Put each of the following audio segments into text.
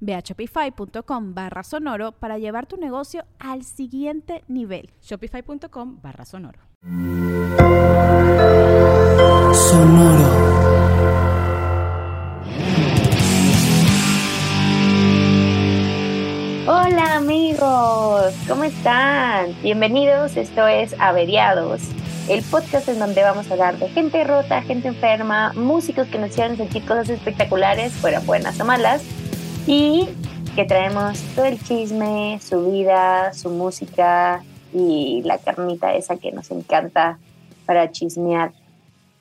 Ve a shopify.com barra sonoro para llevar tu negocio al siguiente nivel. Shopify.com barra sonoro. Sonoro. Hola amigos, ¿cómo están? Bienvenidos, esto es Averiados, el podcast en donde vamos a hablar de gente rota, gente enferma, músicos que nos hicieron sentir cosas espectaculares, fueran buenas o malas, y que traemos todo el chisme, su vida, su música y la carnita esa que nos encanta para chismear.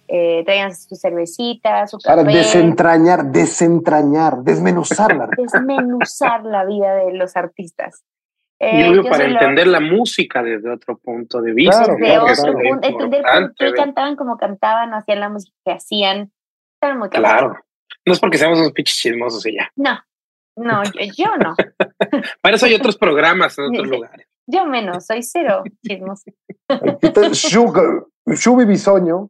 Eh, traigan su cervecita, su café. Para desentrañar, desentrañar, desmenuzarla. desmenuzar la vida de los artistas. Eh, y obvio para entender la música desde otro punto de vista. Claro, desde otro punto, entender por qué cantaban como cantaban, o hacían la música que hacían. Estaban muy claro. No es porque seamos unos pinches chismosos y ya. No, no, yo, no. Para eso hay otros programas en otros lugares. Yo menos, soy cero chismos. Sugar, Shubi Bisoño.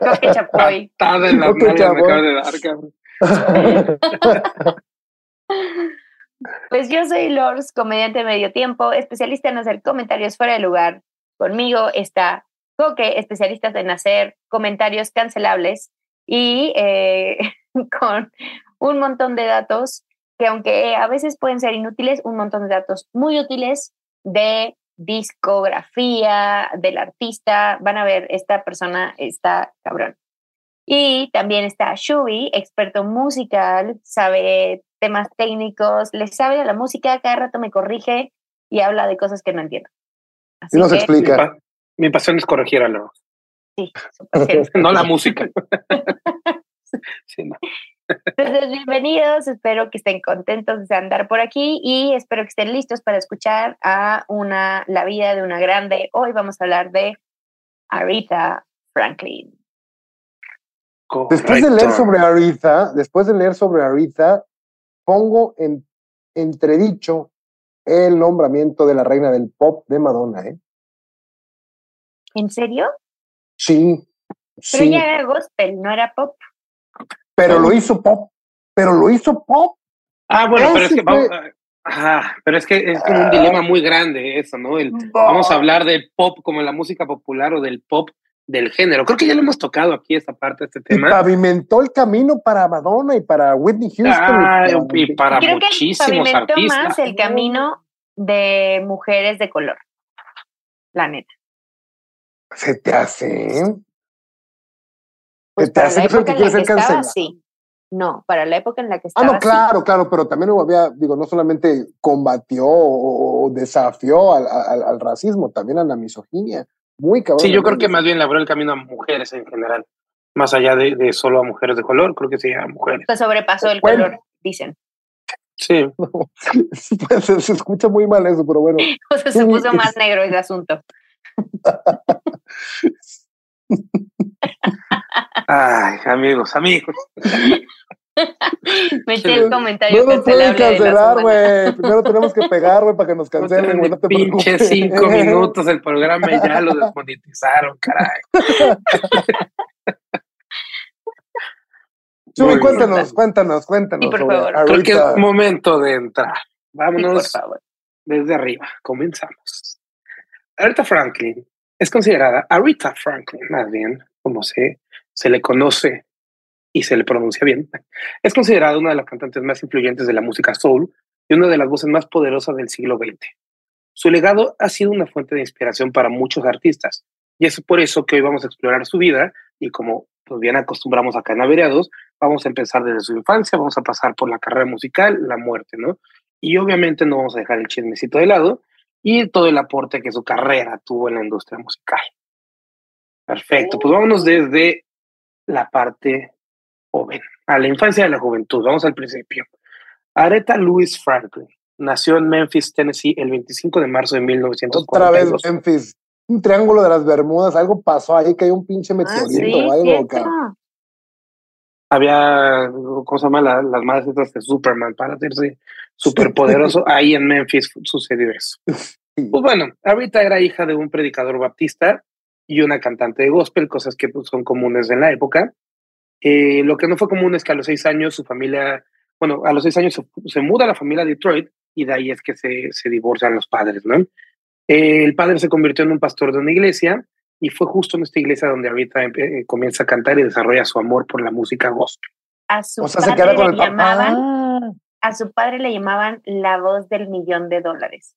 Coque Chapoy. en la me acaba de dar, cabrón. Pues yo soy Lors, comediante de medio tiempo, especialista en hacer comentarios fuera de lugar. Conmigo está Coque, especialista en hacer comentarios cancelables. Y eh, con un montón de datos que aunque a veces pueden ser inútiles, un montón de datos muy útiles de discografía del artista. Van a ver, esta persona está cabrón. Y también está Shubi, experto musical, sabe temas técnicos, le sabe a la música, cada rato me corrige y habla de cosas que no entiendo. y nos explica. Mi, pasión es corregir a los. Sí, no la música. Entonces, bienvenidos, espero que estén contentos de andar por aquí y espero que estén listos para escuchar a una, la vida de una grande. Hoy vamos a hablar de Aretha Franklin. Después de leer sobre Aretha, después de leer sobre Aretha, pongo en entredicho el nombramiento de la reina del pop de Madonna, ¿eh? ¿En serio? Sí. Pero ella era gospel, no era pop pero lo hizo pop, pero lo hizo pop. Ah, bueno, pero es que pero es que es como un dilema muy grande eso, ¿no? Vamos a hablar del pop como la música popular o del pop del género. Creo que ya lo hemos tocado aquí esta parte, este tema. Y pavimentó el camino para Madonna y para Whitney Houston. Ah, y, para Creo muchísimos que pavimentó más el camino de mujeres de color, la neta. Se te hace. Pues para la época en la que estaba, sí. No, para la época en la que estaba. Ah, no, claro, claro, pero también había, digo, no solamente combatió o desafió al, al, racismo, también a la misoginia. Muy cabrón. Sí, yo creo que más bien le abrió el camino a mujeres en general, más allá de, de solo a mujeres de color, creo que sí a mujeres. Pues sobrepasó el color, dicen. Sí. Pues, se, escucha muy mal eso, pero bueno. O sea, se puso más negro ese asunto. Ay, amigos, amigos. Metí el comentario. No nos pueden cancelar, güey. Primero tenemos que pegar, güey, para que nos cancelen, güey. No te Pinche cinco minutos el programa y ya lo desmonetizaron, caray. Chuy, cuéntanos, cuéntanos, cuéntanos. Sí, por favor. Creo que es momento de entrar. Vámonos desde arriba. Comenzamos. Aretha Franklin es considerada, Aretha Franklin, más bien, como se se le conoce y se le pronuncia bien, es considerada una de las cantantes más influyentes de la música soul y una de las voces más poderosas del siglo XX. su legado ha sido una fuente de inspiración para muchos artistas. Y es por eso que hoy vamos a explorar su vida y como pues bien acostumbramos acá en Averiados, vamos a empezar desde su infancia, vamos a pasar por la carrera musical, la muerte, ¿no? Y obviamente no vamos a dejar el chismecito de lado y todo el aporte que su carrera tuvo en la industria musical. Perfecto, pues vámonos desde la parte joven, a la infancia de la juventud, vamos al principio. Aretha Louise Franklin nació en Memphis, Tennessee, el 25 de marzo de 1942. Otra vez Memphis, un triángulo de las Bermudas, algo pasó ahí, que hay un pinche ah, meteorito o algo, Había, ¿cómo se llama? las madres de Superman para hacerse superpoderoso. ahí en Memphis sucedió eso. Pues bueno, ahorita era hija de un predicador baptista y una cantante de gospel, cosas que pues, son comunes en la época. Eh, lo que no fue común es que a los seis años su familia, bueno, a los seis años se, muda la familia a Detroit y de ahí es que se, se divorcian los padres, ¿no? Eh, el padre se convirtió en un pastor de una iglesia y fue justo en esta iglesia donde ahorita eh, comienza a cantar y desarrolla su amor por la música gospel. A su padre le llamaban, ah. a su padre le llamaban la voz del millón de dólares.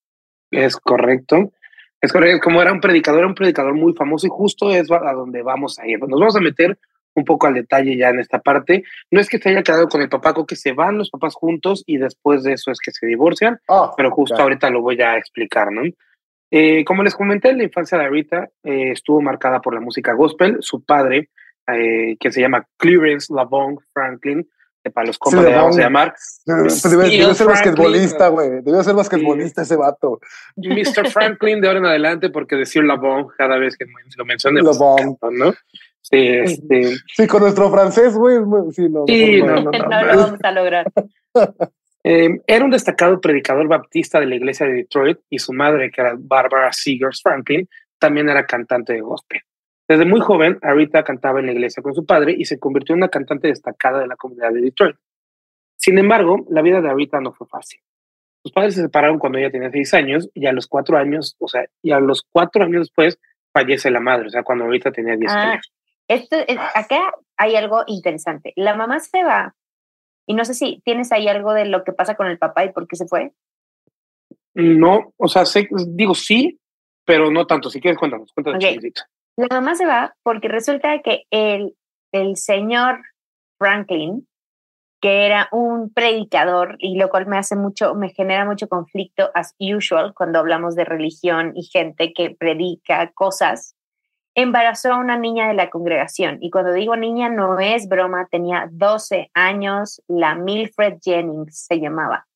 Es correcto. Es correcto, como era un predicador, era un predicador muy famoso y justo es a donde vamos a ir. Nos vamos a meter un poco al detalle ya en esta parte. No es que se haya quedado con el papá, con que se van los papás juntos y después de eso es que se divorcian, ah, pero justo ahorita lo voy a explicar, ¿no? Eh, como les comenté, la infancia de Rita eh, estuvo marcada por la música gospel. Su padre, eh, que se llama Clarence LaBong Franklin, para los compas le vamos a llamar. Pues debe, ser basquetbolista, güey. Debe ser basquetbolista ese vato. Mr. Franklin de ahora en adelante, porque decir LaBong cada vez que lo menciona. LaBong. ¿no? Sí, este... sí, con nuestro francés, güey. Sí, no, no, no, no, lo vamos a lograr. Eh, era un destacado predicador baptista de la iglesia de Detroit y su madre, que era Barbara Seegers Franklin, también era cantante de gospel. Desde muy joven, Arita cantaba en la iglesia con su padre y se convirtió en una cantante destacada de la comunidad de Detroit. Sin embargo, la vida de Arita no fue fácil. Sus padres se separaron cuando ella tenía seis años y a los cuatro años, o sea, y a los cuatro años después fallece la madre, o sea, cuando Arita tenía diez ah, años. Esto acá hay algo interesante. La mamá se va y no sé si tienes ahí algo de lo que pasa con el papá y por qué se fue. No, o sea, digo sí, pero no tanto. Si quieres, cuéntanos, cuéntanos. La mamá se va porque resulta que el, el señor Franklin, que era un predicador y lo cual me hace mucho, me genera mucho conflicto as usual cuando hablamos de religión y gente que predica cosas, embarazó a una niña de la congregación. Y cuando digo niña, no es broma, tenía 12 años, la Milfred Jennings se llamaba.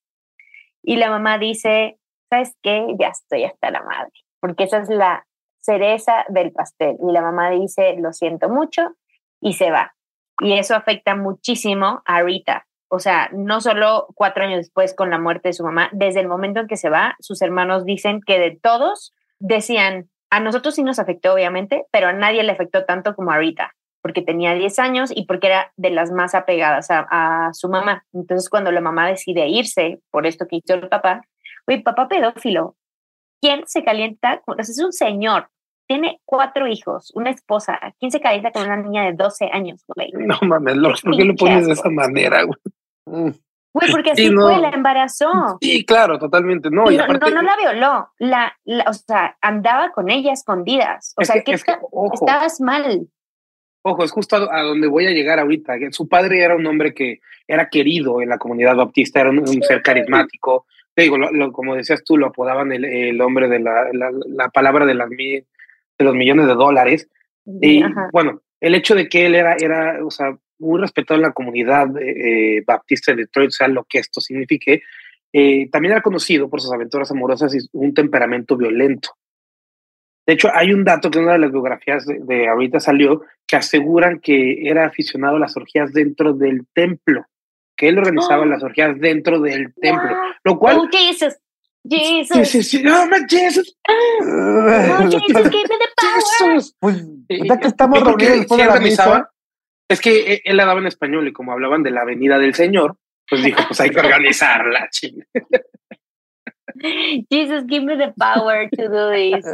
Y la mamá dice, ¿sabes qué? Ya estoy hasta la madre, porque esa es la cereza del pastel. Y la mamá dice, lo siento mucho, y se va. Y eso afecta muchísimo a Rita. O sea, no solo cuatro años después con la muerte de su mamá, desde el momento en que se va, sus hermanos dicen que de todos decían, a nosotros sí nos afectó, obviamente, pero a nadie le afectó tanto como a Rita, porque tenía 10 años y porque era de las más apegadas a, su mamá. Entonces, cuando la mamá decide irse por esto que hizo el papá, oye, papá pedófilo, ¿quién se calienta? es un señor, tiene cuatro hijos, una esposa. ¿Quién se calienta con una niña de 12 años, güey? No mames, ¿por qué lo pones de esa manera, güey? Güey, porque así fue, la embarazó. Sí, claro, totalmente. No, no, no, la violó. La, o sea, andaba con ella escondidas. O sea, que, estabas mal. Ojo, es justo a, donde voy a llegar ahorita. Su padre era un hombre que era querido en la comunidad baptista, era un, ser carismático. Te digo, como decías tú, lo apodaban el, hombre de la, la, palabra de, las, de los millones de dólares. Y bueno, el hecho de que él era, era o sea, muy respetado en la comunidad eh, baptista de Detroit, sea lo que esto signifique, eh, también era conocido por sus aventuras amorosas y un temperamento violento. De hecho, hay un dato que en una de las biografías de, ahorita salió que aseguran que era aficionado a las orgías dentro del templo, que él organizaba oh. las orgías dentro del templo, lo cual... Oh, Jesus. Jesus. Sí, sí, No, Jesus. Oh, Jesus, give me the power. Pues, ya que estamos reunidos después de la misa, es que e, él la daba en español y como hablaban de la venida del Señor, pues dijo, pues hay que organizarla, ching. Jesus, give me the power to do this.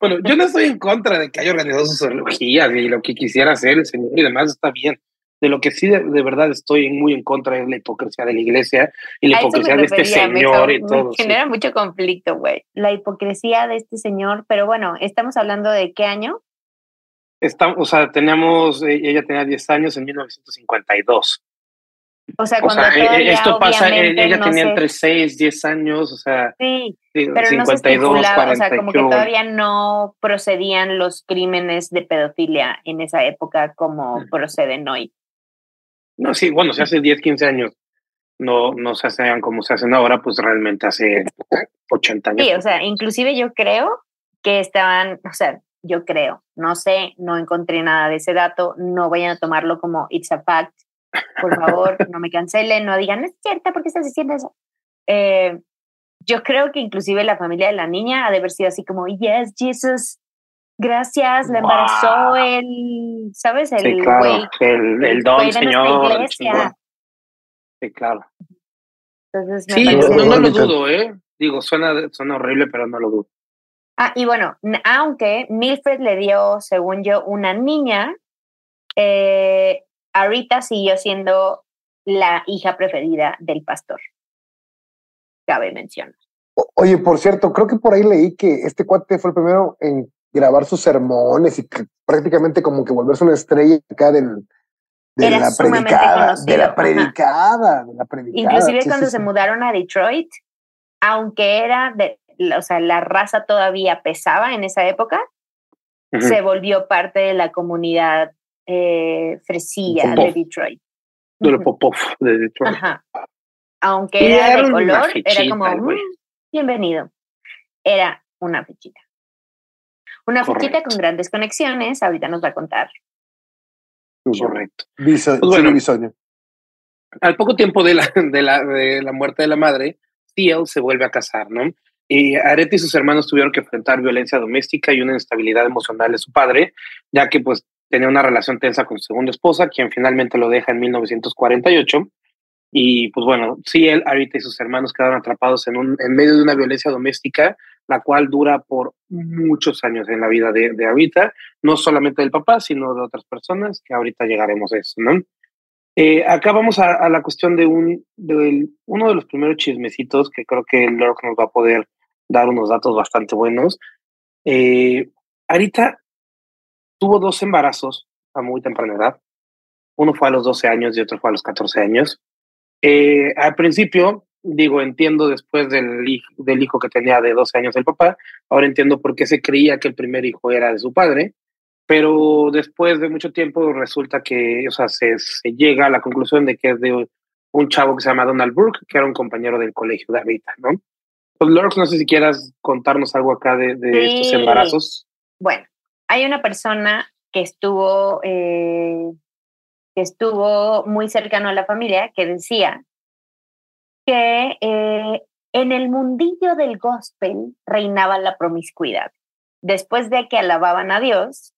bueno, yo no estoy en contra de que haya organizado sus orgías y lo que quisiera hacer el Señor y demás está bien. De lo que sí de, verdad estoy muy en contra es la hipocresía de la iglesia y la hipocresía de este señor y todo. genera mucho conflicto, güey. La hipocresía de este señor, pero bueno, estamos hablando de qué año? Está, o sea, teníamos, eh, ella tenía 10 años en 1952. O sea, cuando o sea, e, esto pasa, e, ella tenía entre 6, 10 años, o sea, sí, pero 52, no se 40, o sea, como que todavía no procedían los crímenes de pedofilia en esa época como mm. proceden hoy. No, sí, bueno, si hace 10, 15 años no, no se hacen como se hacen ahora, pues realmente hace 80 años. Sí, o sea, inclusive yo creo que estaban, o sea, yo creo, no sé, no encontré nada de ese dato, no vayan a tomarlo como it's a fact, por favor, no me cancelen, no digan, es cierta, ¿por qué estás diciendo eso? Eh, yo creo que inclusive la familia de la niña ha de haber sido así como, yes, Jesus, gracias, la embarazó el, ¿sabes? El sí, claro, el, el, don señor. Sí, claro. Entonces, sí, no, no, lo dudo, ¿eh? Digo, suena, suena horrible, pero no lo dudo. Ah, y bueno, aunque Milfred le dio, según yo, una niña, eh, Arita siguió siendo la hija preferida del pastor. Cabe mencionar. Oye, por cierto, creo que por ahí leí que este cuate fue el primero en grabar sus sermones y prácticamente como que volverse una estrella acá del, de, la predicada, de la predicada, de la predicada. Inclusive cuando se mudaron a Detroit, aunque era de, o sea, la raza todavía pesaba en esa época, se volvió parte de la comunidad eh, fresilla de Detroit. De los Popov de Detroit. Ajá. Aunque era, de color, era como, mm, bienvenido. Era una fichita. Una fichita con grandes conexiones, ahorita nos va a contar. Correcto. pues bueno, al poco tiempo de la, de, la, de la muerte de la madre, Thiel se vuelve a casar, ¿no? Y Arete y sus hermanos tuvieron que enfrentar violencia doméstica y una inestabilidad emocional de su padre, ya que pues tenía una relación tensa con su segunda esposa, quien finalmente lo deja en 1948. Y pues bueno, sí, él, Arita y sus hermanos quedaron atrapados en, un, en medio de una violencia doméstica, la cual dura por muchos años en la vida de, de no solamente del papá, sino de otras personas, que ahorita llegaremos a eso, ¿no? Eh, acá vamos a, la cuestión de, un, de uno de los primeros chismecitos que creo que Lork nos va a poder dar unos datos bastante buenos. Eh, Arita tuvo dos embarazos a muy temprana edad. Uno fue a los 12 años y otro fue a los 14 años. Eh, al principio, digo, entiendo después del, hijo que tenía de 12 años el papá, ahora entiendo por qué se creía que el primer hijo era de su padre, pero después de mucho tiempo resulta que, o sea, se, se llega a la conclusión de que es de un chavo que se llama Donald Burke, que era un compañero del colegio de Arita, ¿no? Pues Lorx, no sé si quieras contarnos algo acá de, estos embarazos. Bueno, hay una persona que estuvo, eh, que estuvo muy cercano a la familia que decía que eh, en el mundillo del gospel reinaba la promiscuidad. Después de que alababan a Dios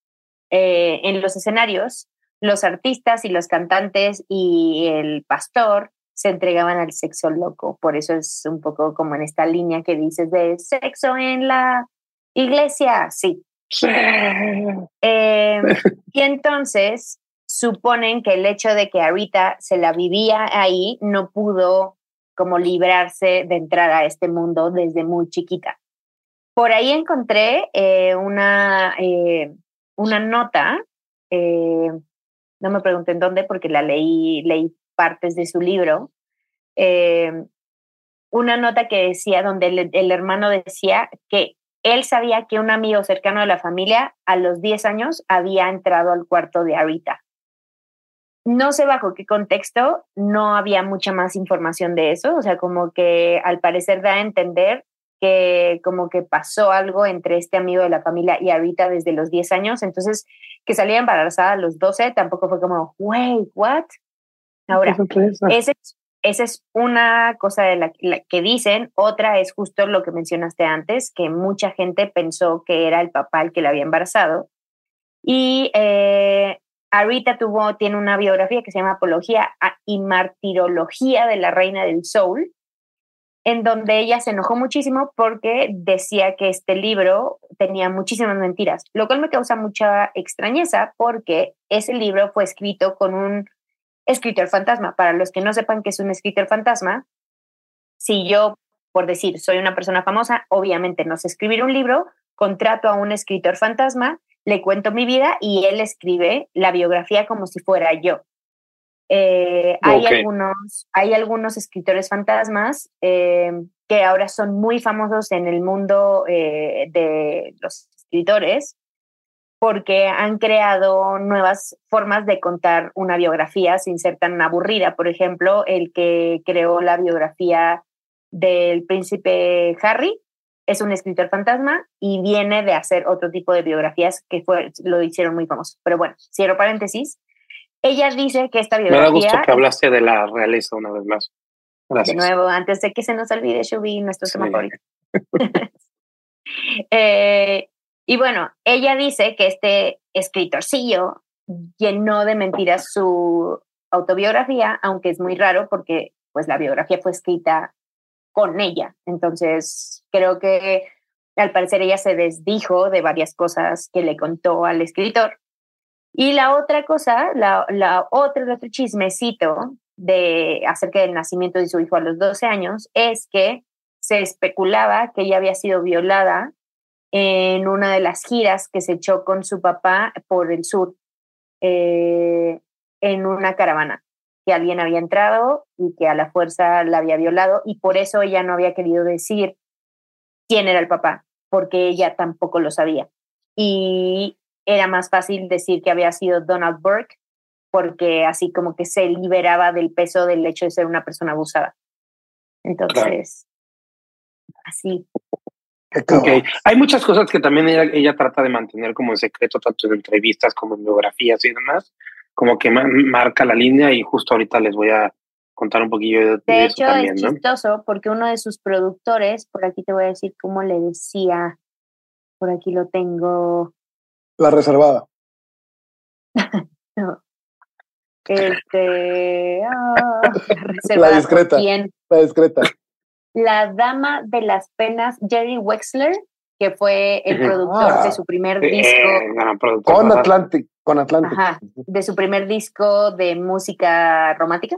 eh, en los escenarios, los artistas y los cantantes y el pastor se entregaban al sexo loco. Por eso es un poco como en esta línea que dices de sexo en la iglesia. Sí. Em, y entonces suponen que el hecho de que ahorita se la vivía ahí no pudo como librarse de entrar a este mundo desde muy chiquita. Por ahí encontré eh, una, eh, una nota, eh, no me pregunten dónde porque la leí, leí partes de su libro, eh, una nota que decía, donde el, hermano decía que él sabía que un amigo cercano de la familia a los 10 años había entrado al cuarto de Arita. No sé bajo qué contexto, no había mucha más información de eso, o sea, como que al parecer da a entender que como que pasó algo entre este amigo de la familia y Arita desde los 10 años, entonces que salía embarazada a los 12 tampoco fue como, wait, what? Ahora, esa es una cosa de la, que dicen. Otra es justo lo que mencionaste antes, que mucha gente pensó que era el papá el que la había embarazado. Y eh, Arita tuvo, tiene una biografía que se llama Apología y Martirología de la Reina del Soul, en donde ella se enojó muchísimo porque decía que este libro tenía muchísimas mentiras, lo cual me causa mucha extrañeza porque ese libro fue escrito con un escritor fantasma. Para los que no sepan qué es un escritor fantasma, si yo, por decir, soy una persona famosa, obviamente no sé escribir un libro, contrato a un escritor fantasma, le cuento mi vida y él escribe la biografía como si fuera yo. Eh, hay, algunos, hay algunos escritores fantasmas eh, que ahora son muy famosos en el mundo eh, de los escritores porque han creado nuevas formas de contar una biografía sin ser tan aburrida. Por ejemplo, el que creó la biografía del príncipe Harry es un escritor fantasma y viene de hacer otro tipo de biografías que fue, lo hicieron muy famoso. Pero bueno, cierro paréntesis. Ella dice que esta biografía... Me da gusto que hablaste de la realeza una vez más. Gracias. De nuevo, antes de que se nos olvide, Shubi, nuestro tema favorito. eh, y bueno, ella dice que este escritorcillo llenó de mentiras su autobiografía, aunque es muy raro porque pues la biografía fue escrita con ella. Entonces, creo que al parecer ella se desdijo de varias cosas que le contó al escritor. Y la otra cosa, la, la el otro chismecito de acerca del nacimiento de su hijo a los 12 años es que se especulaba que ella había sido violada en una de las giras que se echó con su papá por el sur, eh, en una caravana, que alguien había entrado y que a la fuerza la había violado y por eso ella no había querido decir quién era el papá, porque ella tampoco lo sabía. Y era más fácil decir que había sido Donald Burke, porque así como que se liberaba del peso del hecho de ser una persona abusada. Entonces, así. Okay. Hay muchas cosas que también ella, trata de mantener como en secreto, tanto en entrevistas como en biografías y demás, como que marca la línea y justo ahorita les voy a contar un poquillo de, de hecho, es chistoso porque uno de sus productores, por aquí te voy a decir cómo le decía, por aquí lo tengo. La reservada. no. Este, ah, la discreta. La discreta la dama de las penas, Jerry Wexler, que fue el productor de ah, su primer eh, disco. con Atlantic, con Atlantic. de su primer disco de música romántica.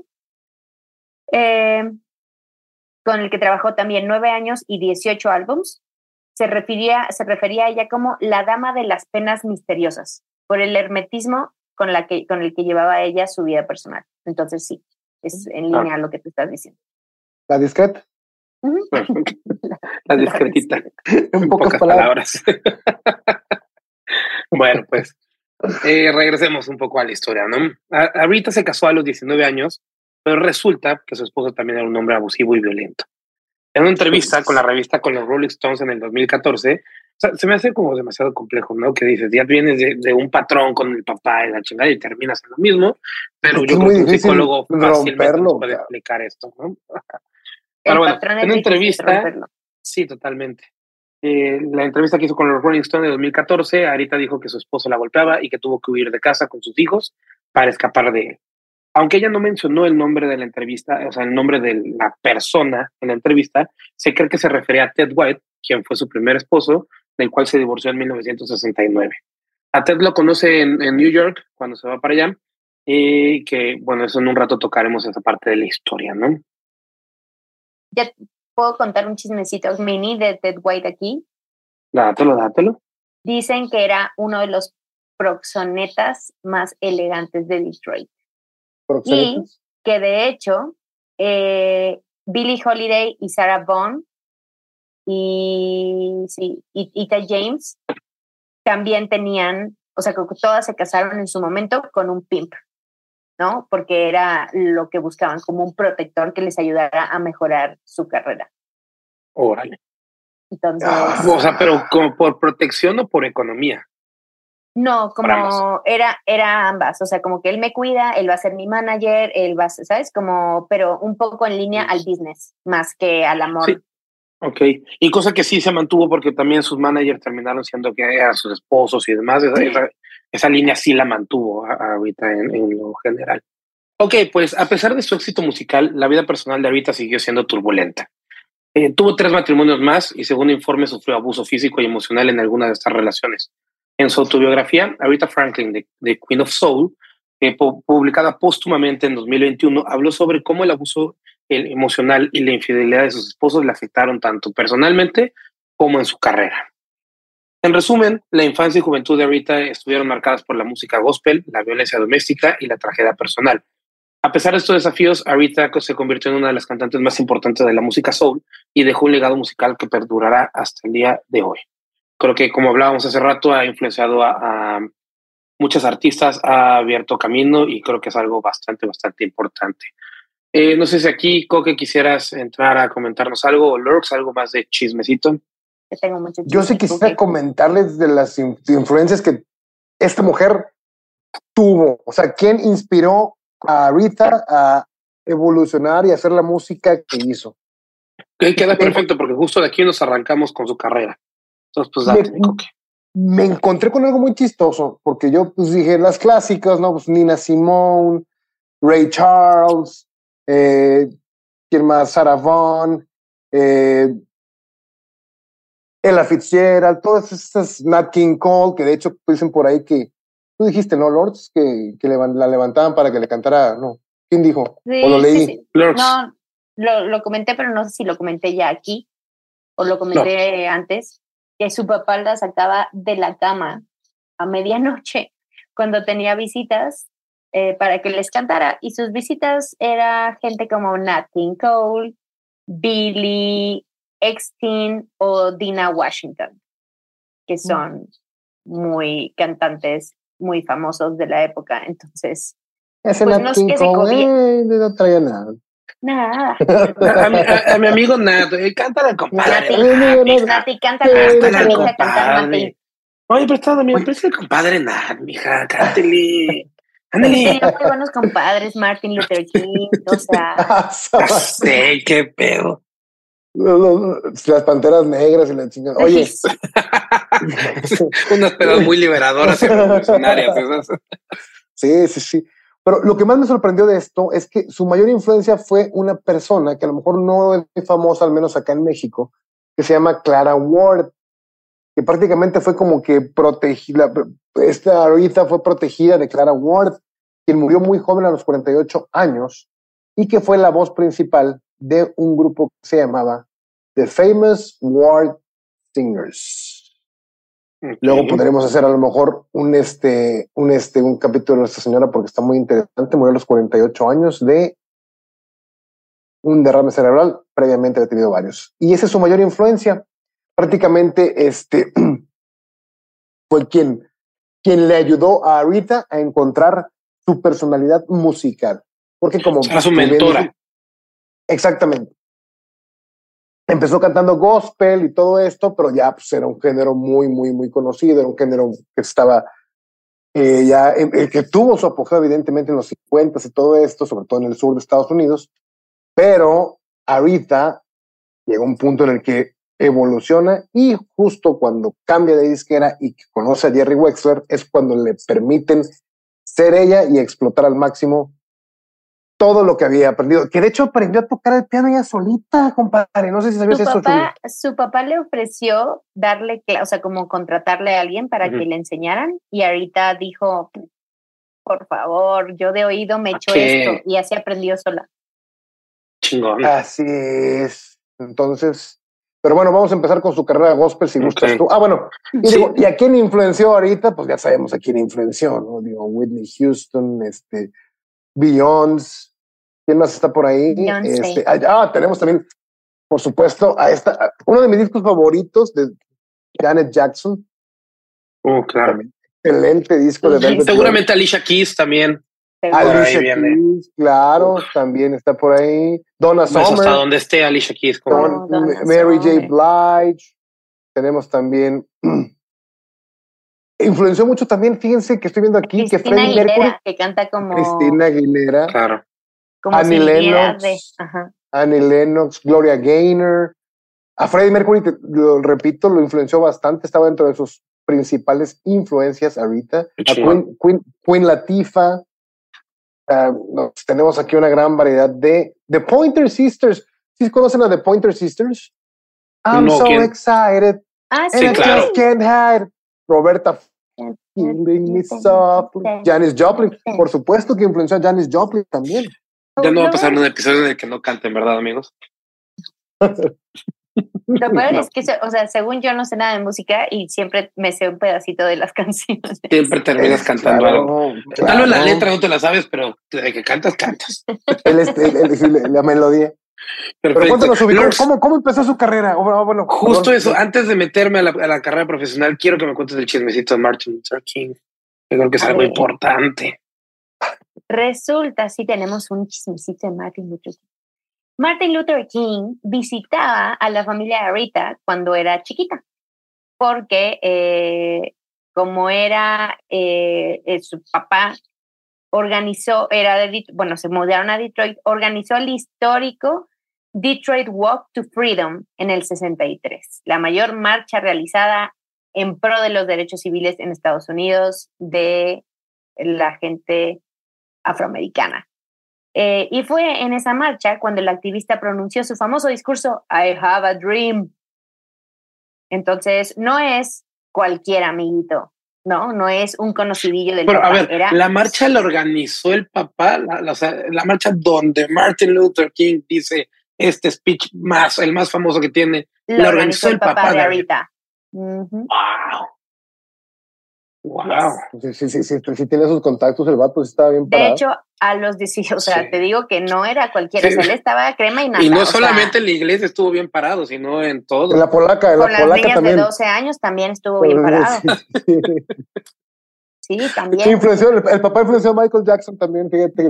Eh, con el que trabajó también nueve años y 18 álbums. Se refería, se refería a ella como la dama de las penas misteriosas, por el hermetismo con, la que, con el que llevaba ella su vida personal. Entonces sí, es en línea a lo que tú estás diciendo. ¿La discreta? La discretita. En pocas, palabras. bueno, pues eh, regresemos un poco a la historia, ¿no? Ahorita se casó a los 19 años, pero resulta que su esposo también era un hombre abusivo y violento. En una entrevista con la revista con los Rolling Stones en el 2014, se me hace como demasiado complejo, ¿no? Que dices, ya vienes de, un patrón con el papá y la chingada y terminas en lo mismo, pero yo creo que un psicólogo fácilmente puede explicar esto, ¿no? Pero bueno, en una entrevista, sí, totalmente. Eh, la entrevista que hizo con los Rolling Stones en 2014, Arita dijo que su esposo la golpeaba y que tuvo que huir de casa con sus hijos para escapar de él. Aunque ella no mencionó el nombre de la entrevista, o sea, el nombre de la persona en la entrevista, se cree que se refería a Ted White, quien fue su primer esposo, del cual se divorció en 1969. A Ted lo conoce en, New York cuando se va para allá y que, bueno, eso en un rato tocaremos esa parte de la historia, ¿no? Ya puedo contar un chismecito mini de Ted White aquí. Dátelo, dátelo. Dicen que era uno de los proxonetas más elegantes de Detroit. Y que de hecho, eh, Billie Holiday y Sarah Bond y, sí, y Ita James también tenían, o sea, que todas se casaron en su momento con un pimp. ¿No? Porque era lo que buscaban, como un protector que les ayudara a mejorar su carrera. Órale. Entonces. Ah, o sea, pero como por protección o por economía. No, como era, era ambas, o sea, como que él me cuida, él va a ser mi manager, él va a ¿sabes? Como, pero un poco en línea al business, más que al amor. Sí. Ok, y cosa que sí se mantuvo porque también sus managers terminaron siendo que eran sus esposos y demás, esa línea sí la mantuvo ahorita en, lo general. Ok, pues a pesar de su éxito musical, la vida personal de Arita siguió siendo turbulenta. Eh, tuvo tres matrimonios más y según informe sufrió abuso físico y emocional en alguna de estas relaciones. En su autobiografía, Arita Franklin, de, Queen of Soul, publicada póstumamente en 2021, habló sobre cómo el abuso emocional y la infidelidad de sus esposos le afectaron tanto personalmente como en su carrera. En resumen, la infancia y juventud de Rita estuvieron marcadas por la música gospel, la violencia doméstica y la tragedia personal. A pesar de estos desafíos, Arita se convirtió en una de las cantantes más importantes de la música soul y dejó un legado musical que perdurará hasta el día de hoy. Creo que, como hablábamos hace rato, ha influenciado a, muchos artistas, ha abierto camino y creo que es algo bastante, bastante importante. Eh, no sé si aquí, Coque, quisieras entrar a comentarnos algo o Lurks, algo más de chismecito. Yo sí quisiera comentarles de las influencias que esta mujer tuvo. O sea, ¿quién inspiró a Rita a evolucionar y hacer la música que hizo. queda perfecto porque justo de aquí nos arrancamos con su carrera. Entonces, pues date, me, me encontré con algo muy chistoso porque yo pues dije las clásicas, ¿no? Pues Nina Simone, Ray Charles, eh, ¿quién más? Sarah Vaughan, eh, Ella Fitzgerald, todas estas Nat King Cole, que de hecho dicen por ahí que Tú dijiste, ¿no, Lords? Que, que la levantaban para que le cantara, ¿no? ¿Quién dijo? ¿O lo leí? No, lo, comenté, pero no sé si lo comenté ya aquí o lo comenté antes, que su papá la sacaba de la cama a medianoche cuando tenía visitas eh, para que les cantara. Y sus visitas era gente como Nat King Cole, Billy Eckstein o Dina Washington, que mm. son muy cantantes muy famosos de la época. Entonces, pues no es que se eh, no traía nada. Nada. a, mi, amigo Nat, eh, cántale, compadre. Nati, Nati, cántale, cántale, compadre. Oye, pero está también, pero es el compadre Nat, mija, cántale. Ándale. Muy buenos compadres, Martin Luther King, o sea. sé, qué pedo. Las panteras negras y la chingada. Oye. Unas pedas muy liberadoras y revolucionarias. sí, sí, sí. Pero lo que más me sorprendió de esto es que su mayor influencia fue una persona que a lo mejor no es famosa, al menos acá en México, que se llama Clara Ward, que prácticamente fue como que protegida, esta ahorita fue protegida de Clara Ward, quien murió muy joven a los 48 años y que fue la voz principal de un grupo que se llamaba The Famous Ward Singers. Luego podremos hacer a lo mejor un, este, un, este, un capítulo de esta señora porque está muy interesante. Murió a los 48 años de un derrame cerebral. Previamente ha tenido varios. Y esa es su mayor influencia. Prácticamente este, fue quien, quien le ayudó a Rita a encontrar su personalidad musical. Porque como... A su mentora. Exactamente. Empezó cantando gospel y todo esto, pero ya pues, era un género muy, muy, muy conocido, era un género que estaba eh, ya, que tuvo su apogeo evidentemente en los 50 y todo esto, sobre todo en el sur de Estados Unidos, pero ahorita llega un punto en el que evoluciona y justo cuando cambia de disquera y conoce a Jerry Wexler es cuando le permiten ser ella y explotar al máximo todo lo que había aprendido, que de hecho aprendió a tocar el piano ya solita, compadre, no sé si sabías su eso. Papá, su papá le ofreció darle, o sea, como contratarle a alguien para que le enseñaran y ahorita dijo, por favor, yo de oído me echo esto y así aprendió sola. Chingón. Así es. Entonces, pero bueno, vamos a empezar con su carrera gospel si gustas tú. Ah, bueno, y, digo, ¿y a quién influenció ahorita? Pues ya sabemos a quién influenció, ¿no? Digo, Whitney Houston, este, Beyoncé, ¿Quién más está por ahí? Este, ah, tenemos también, por supuesto, a esta, uno de mis discos favoritos de Janet Jackson. Oh, claro. Excelente disco de Velvet Seguramente Alicia Keys también. Alicia Keys, claro, también está por ahí. Donna pues Summer. hasta donde esté Alicia Keys. Mary J. Blige. Tenemos también. Influenció mucho también, fíjense que estoy viendo aquí que Freddie Mercury. Que canta como. Cristina Aguilera. Claro. Annie Lennox, Annie Lennox, Gloria Gaynor. A Freddie Mercury, lo repito, lo influenció bastante, estaba dentro de sus principales influencias ahorita. A Queen, Queen, Latifah. Ah, tenemos aquí una gran variedad de The Pointer Sisters. ¿Sí conocen a The Pointer Sisters? I'm so excited. Ah, sí, claro. Roberta Killing me softly. Janis Joplin, por supuesto que influenció a Janis Joplin también. Ya no va a pasar un episodio en el que no canten, ¿verdad, amigos? Lo peor es que, o sea, según yo no sé nada de música y siempre me sé un pedacito de las canciones. Siempre terminas cantando algo. Tal vez la letra no te la sabes, pero de que cantas, cantas. la melodía. Pero cuéntanos, ¿cómo, ¿cómo, empezó su carrera? Bueno, Justo eso, antes de meterme a la, carrera profesional, quiero que me cuentes el chismecito de Martin Luther King. Yo creo que es algo importante. Resulta, sí tenemos un chismecito de Martin Luther King. Martin Luther King visitaba a la familia de Rita cuando era chiquita, porque eh, como era eh, eh, su papá organizó, era de, bueno, se mudaron a Detroit, organizó el histórico Detroit Walk to Freedom en el 63, la mayor marcha realizada en pro de los derechos civiles en Estados Unidos de la gente afroamericana. Eh, y fue en esa marcha cuando el activista pronunció su famoso discurso, I have a dream. Entonces, no es cualquier amiguito, ¿no? No es un conocidillo del Pero, a ver, la marcha la organizó el papá, la, la, marcha donde Martin Luther King dice este speech más, el más famoso que tiene, la, organizó, el papá, de ahorita. Wow. Wow. Sí, sí, sí, sí, tiene sus contactos, el vato estaba bien parado. De hecho, a los 18, o sea, te digo que no era cualquiera, él estaba crema y nada. Y no solamente en la iglesia estuvo bien parado, sino en todo. En la polaca, en la Con polaca las niñas también. de 12 años también estuvo bien parado. Sí, también. influenció, el, papá influenció a Michael Jackson también, fíjate.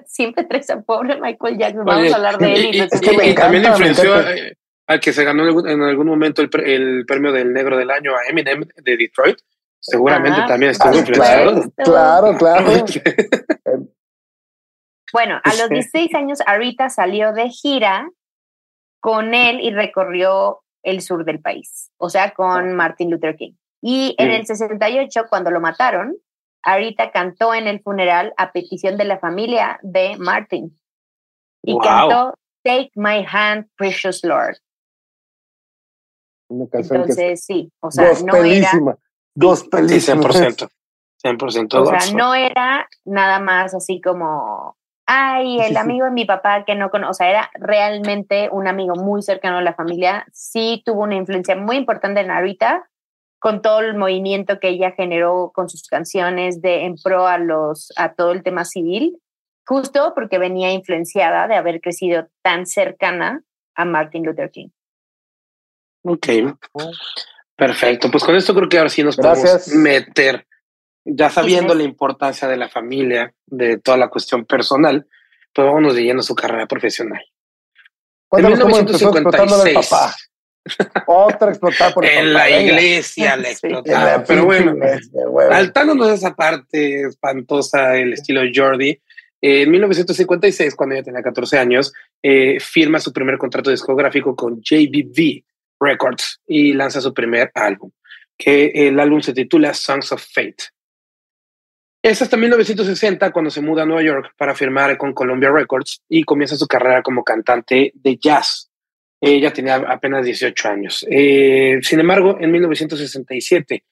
Siempre traes a pobre Michael Jackson, vamos a hablar de él. Y, y, también influenció eh, al que se ganó en algún momento el, el premio del negro del año a Eminem de Detroit Seguramente también estuvo influenciado. Claro, claro. bueno, a los 16 años, Arita salió de gira con él y recorrió el sur del país, o sea, con Martin Luther King. Y en el 68, cuando lo mataron, Arita cantó en el funeral a petición de la familia de Martin. Y cantó Take My Hand, Precious Lord. Entonces, sí, o sea, no era Dos películas. 100%. 100% o sea, no era nada más así como, ay, el amigo de mi papá que no conoce, o sea, era realmente un amigo muy cercano a la familia. Sí tuvo una influencia muy importante en Narita, con todo el movimiento que ella generó con sus canciones de en pro a los a todo el tema civil, justo porque venía influenciada de haber crecido tan cercana a Martin Luther King. Ok. Perfecto, pues con esto creo que ahora sí nos podemos meter, ya sabiendo la importancia de la familia, de toda la cuestión personal, pues vámonos de a su carrera profesional. En 1956. Papá? Otra explotada por el En la iglesia la explotaba. pero bueno, saltándonos esa parte espantosa, el estilo Jordi, en 1956, cuando ella tenía 14 años, eh, firma su primer contrato discográfico con JBV, Records y lanza su primer álbum, que el álbum se titula Songs of Fate. Es hasta 1960 cuando se muda a Nueva York para firmar con Columbia Records y comienza su carrera como cantante de jazz. Ella tenía apenas 18 años. Eh, sin embargo, en 1967,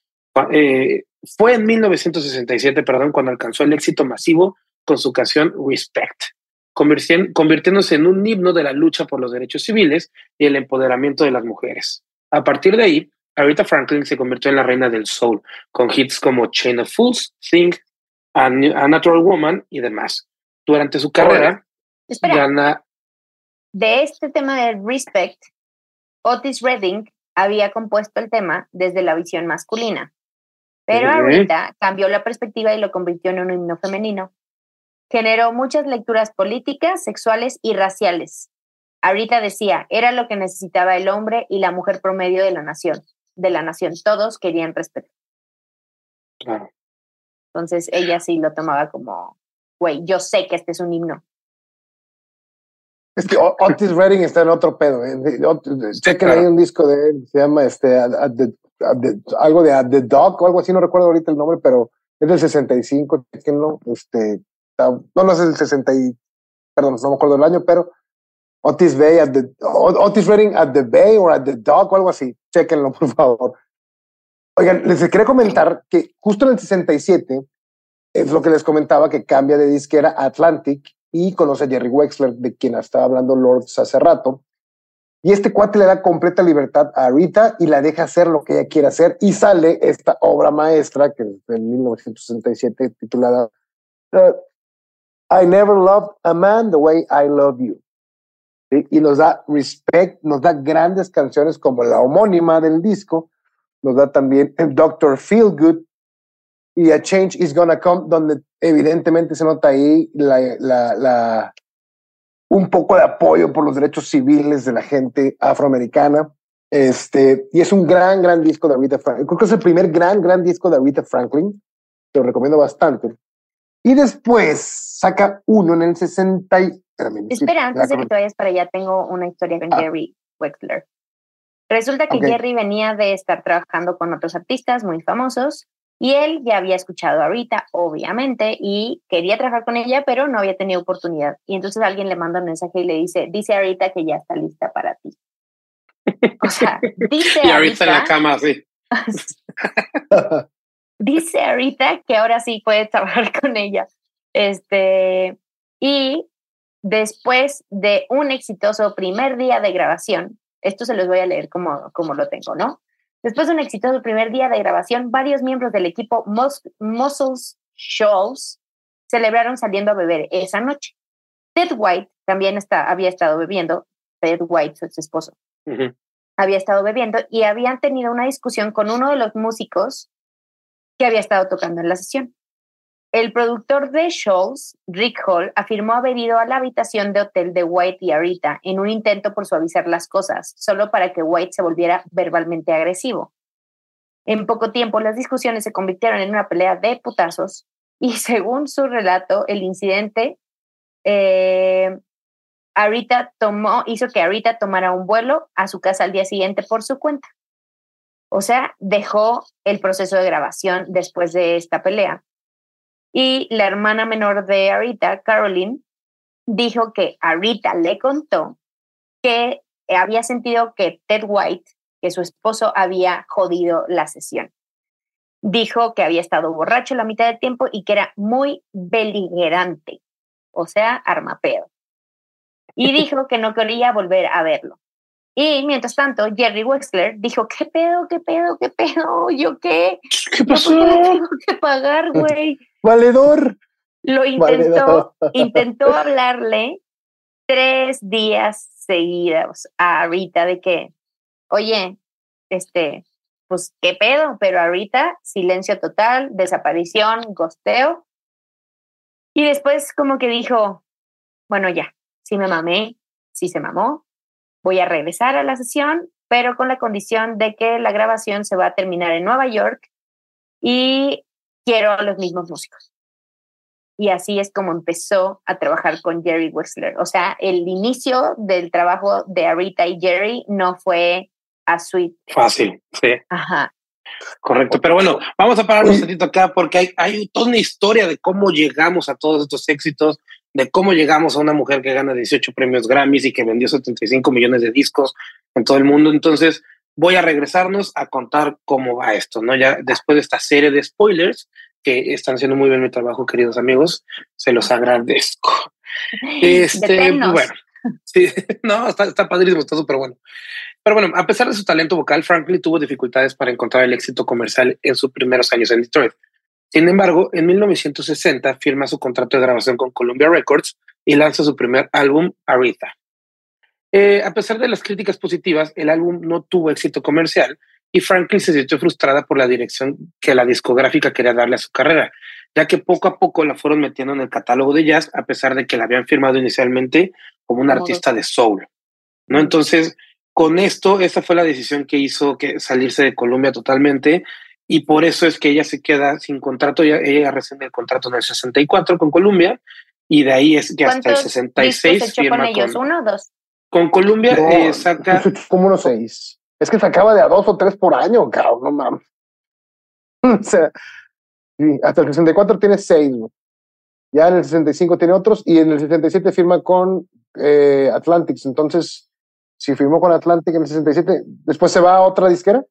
eh, fue en 1967, perdón, cuando alcanzó el éxito masivo con su canción Respect, convirtiéndose en un himno de la lucha por los derechos civiles y el empoderamiento de las mujeres. A partir de ahí, Aretha Franklin se convirtió en la reina del soul, con hits como Chain of Fools, Think, A, Natural Woman y demás. Durante su carrera, gana... De este tema de Respect, Otis Redding había compuesto el tema desde la visión masculina, pero ahorita cambió la perspectiva y lo convirtió en un himno femenino generó muchas lecturas políticas, sexuales y raciales. Ahorita decía, era lo que necesitaba el hombre y la mujer promedio de la nación, de la nación. Todos querían respeto. Claro. Entonces ella sí lo tomaba como, güey, yo sé que este es un himno. Es que Otis Redding está en otro pedo. ¿eh? Sé que hay un disco de él, se llama este, algo de The Dog o algo así, no recuerdo ahorita el nombre, pero es del 65, no, este, no, no es el 60 y, perdón, no me acuerdo el año, pero Otis Bay at the, Otis Redding at the Bay o at the Dock o algo así. Chequenlo, por favor. Oigan, les quería comentar que justo en el 67 es lo que les comentaba que cambia de disquera Atlantic y conoce a Jerry Wexler, de quien estaba hablando Lords hace rato. Y este cuate le da completa libertad a Rita y la deja hacer lo que ella quiere hacer. Y sale esta obra maestra que es en 1967 titulada uh, I Never Loved a Man the Way I Love You. Y nos da respect, nos da grandes canciones como la homónima del disco, nos da también Doctor Feel Good y A Change is Gonna Come, donde evidentemente se nota ahí la, un poco de apoyo por los derechos civiles de la gente afroamericana. Este, y es un gran, gran disco de Aretha Franklin. Creo que es el primer gran, gran disco de Aretha Franklin. Te lo recomiendo bastante. Y después saca uno en el 60. Y, Espera, antes de que te vayas para allá, tengo una historia con ah. Jerry Wexler. Resulta que Jerry venía de estar trabajando con otros artistas muy famosos y él ya había escuchado a Rita, obviamente, y quería trabajar con ella, pero no había tenido oportunidad. Y entonces alguien le manda un mensaje y le dice, dice a Rita que ya está lista para ti. O sea, dice y a Rita en la cama, sí. dice a Rita que ahora sí puede trabajar con ella. Este, y después de un exitoso primer día de grabación, esto se los voy a leer como, como lo tengo, ¿no? Después de un exitoso primer día de grabación, varios miembros del equipo Muscles Shoals celebraron saliendo a beber esa noche. Ted White también está, había estado bebiendo, Ted White, su esposo, había estado bebiendo y habían tenido una discusión con uno de los músicos que había estado tocando en la sesión. El productor de shows, Rick Hall, afirmó haber ido a la habitación de hotel de White y Arita en un intento por suavizar las cosas, solo para que White se volviera verbalmente agresivo. En poco tiempo, las discusiones se convirtieron en una pelea de putazos y según su relato, el incidente eh, Arita tomó, hizo que Arita tomara un vuelo a su casa al día siguiente por su cuenta. O sea, dejó el proceso de grabación después de esta pelea y la hermana menor de Arita, Caroline, dijo que Arita le contó que había sentido que Ted White, que su esposo, había jodido la sesión. Dijo que había estado borracho la mitad del tiempo y que era muy beligerante, o sea, armapeo. Y dijo que no quería volver a verlo. Y mientras tanto, Jerry Wexler dijo, ¿qué pedo, qué pedo, qué pedo? ¿Yo qué? ¿Qué pasó? tengo que pagar, güey? Valedor. Lo intentó, intentó hablarle tres días seguidos a Rita de que, oye, este, pues qué pedo, pero ahorita silencio total, desaparición, gosteo. Y después como que dijo, bueno, ya, sí me mamé, sí se mamó, voy a regresar a la sesión, pero con la condición de que la grabación se va a terminar en Nueva York y quiero a los mismos músicos. Y así es como empezó a trabajar con Jerry Wexler. O sea, el inicio del trabajo de Arita y Jerry no fue a sweet. Fácil, sí. Ajá. Correcto, pero bueno, vamos a parar un ratito acá porque hay, hay toda una historia de cómo llegamos a todos estos éxitos, de cómo llegamos a una mujer que gana 18 premios Grammys y que vendió 75 millones de discos en todo el mundo. Entonces, voy a regresarnos a contar cómo va esto, ¿no? Ya después de esta serie de spoilers, que están haciendo muy bien mi trabajo, queridos amigos, se los agradezco. Este, bueno, sí, no, está, está padrísimo, está súper bueno. Pero bueno, a pesar de su talento vocal, Franklin tuvo dificultades para encontrar el éxito comercial en sus primeros años en Detroit. Sin embargo, en 1960 firma su contrato de grabación con Columbia Records y lanza su primer álbum, Aretha. Eh, a pesar de las críticas positivas, el álbum no tuvo éxito comercial y Franklin se sintió frustrada por la dirección que la discográfica quería darle a su carrera, ya que poco a poco la fueron metiendo en el catálogo de jazz, a pesar de que la habían firmado inicialmente como un artista de soul. ¿no? Entonces, con esto, esa fue la decisión que hizo que salirse de Colombia totalmente y por eso es que ella se queda sin contrato, ella, ella rescinde el contrato en el 64 con Colombia y de ahí es que hasta el 66 firma con ellos, ¿Uno o dos? Con Colombia eh, saca. Como unos seis. Es que sacaba de a dos o tres por año, cabrón, no mames. o sea, hasta el 64 tiene seis, Ya en el 65 tiene otros y en el 67 firma con eh, Atlantics. Entonces, si firmó con Atlantic en el 67, después se va a otra disquera.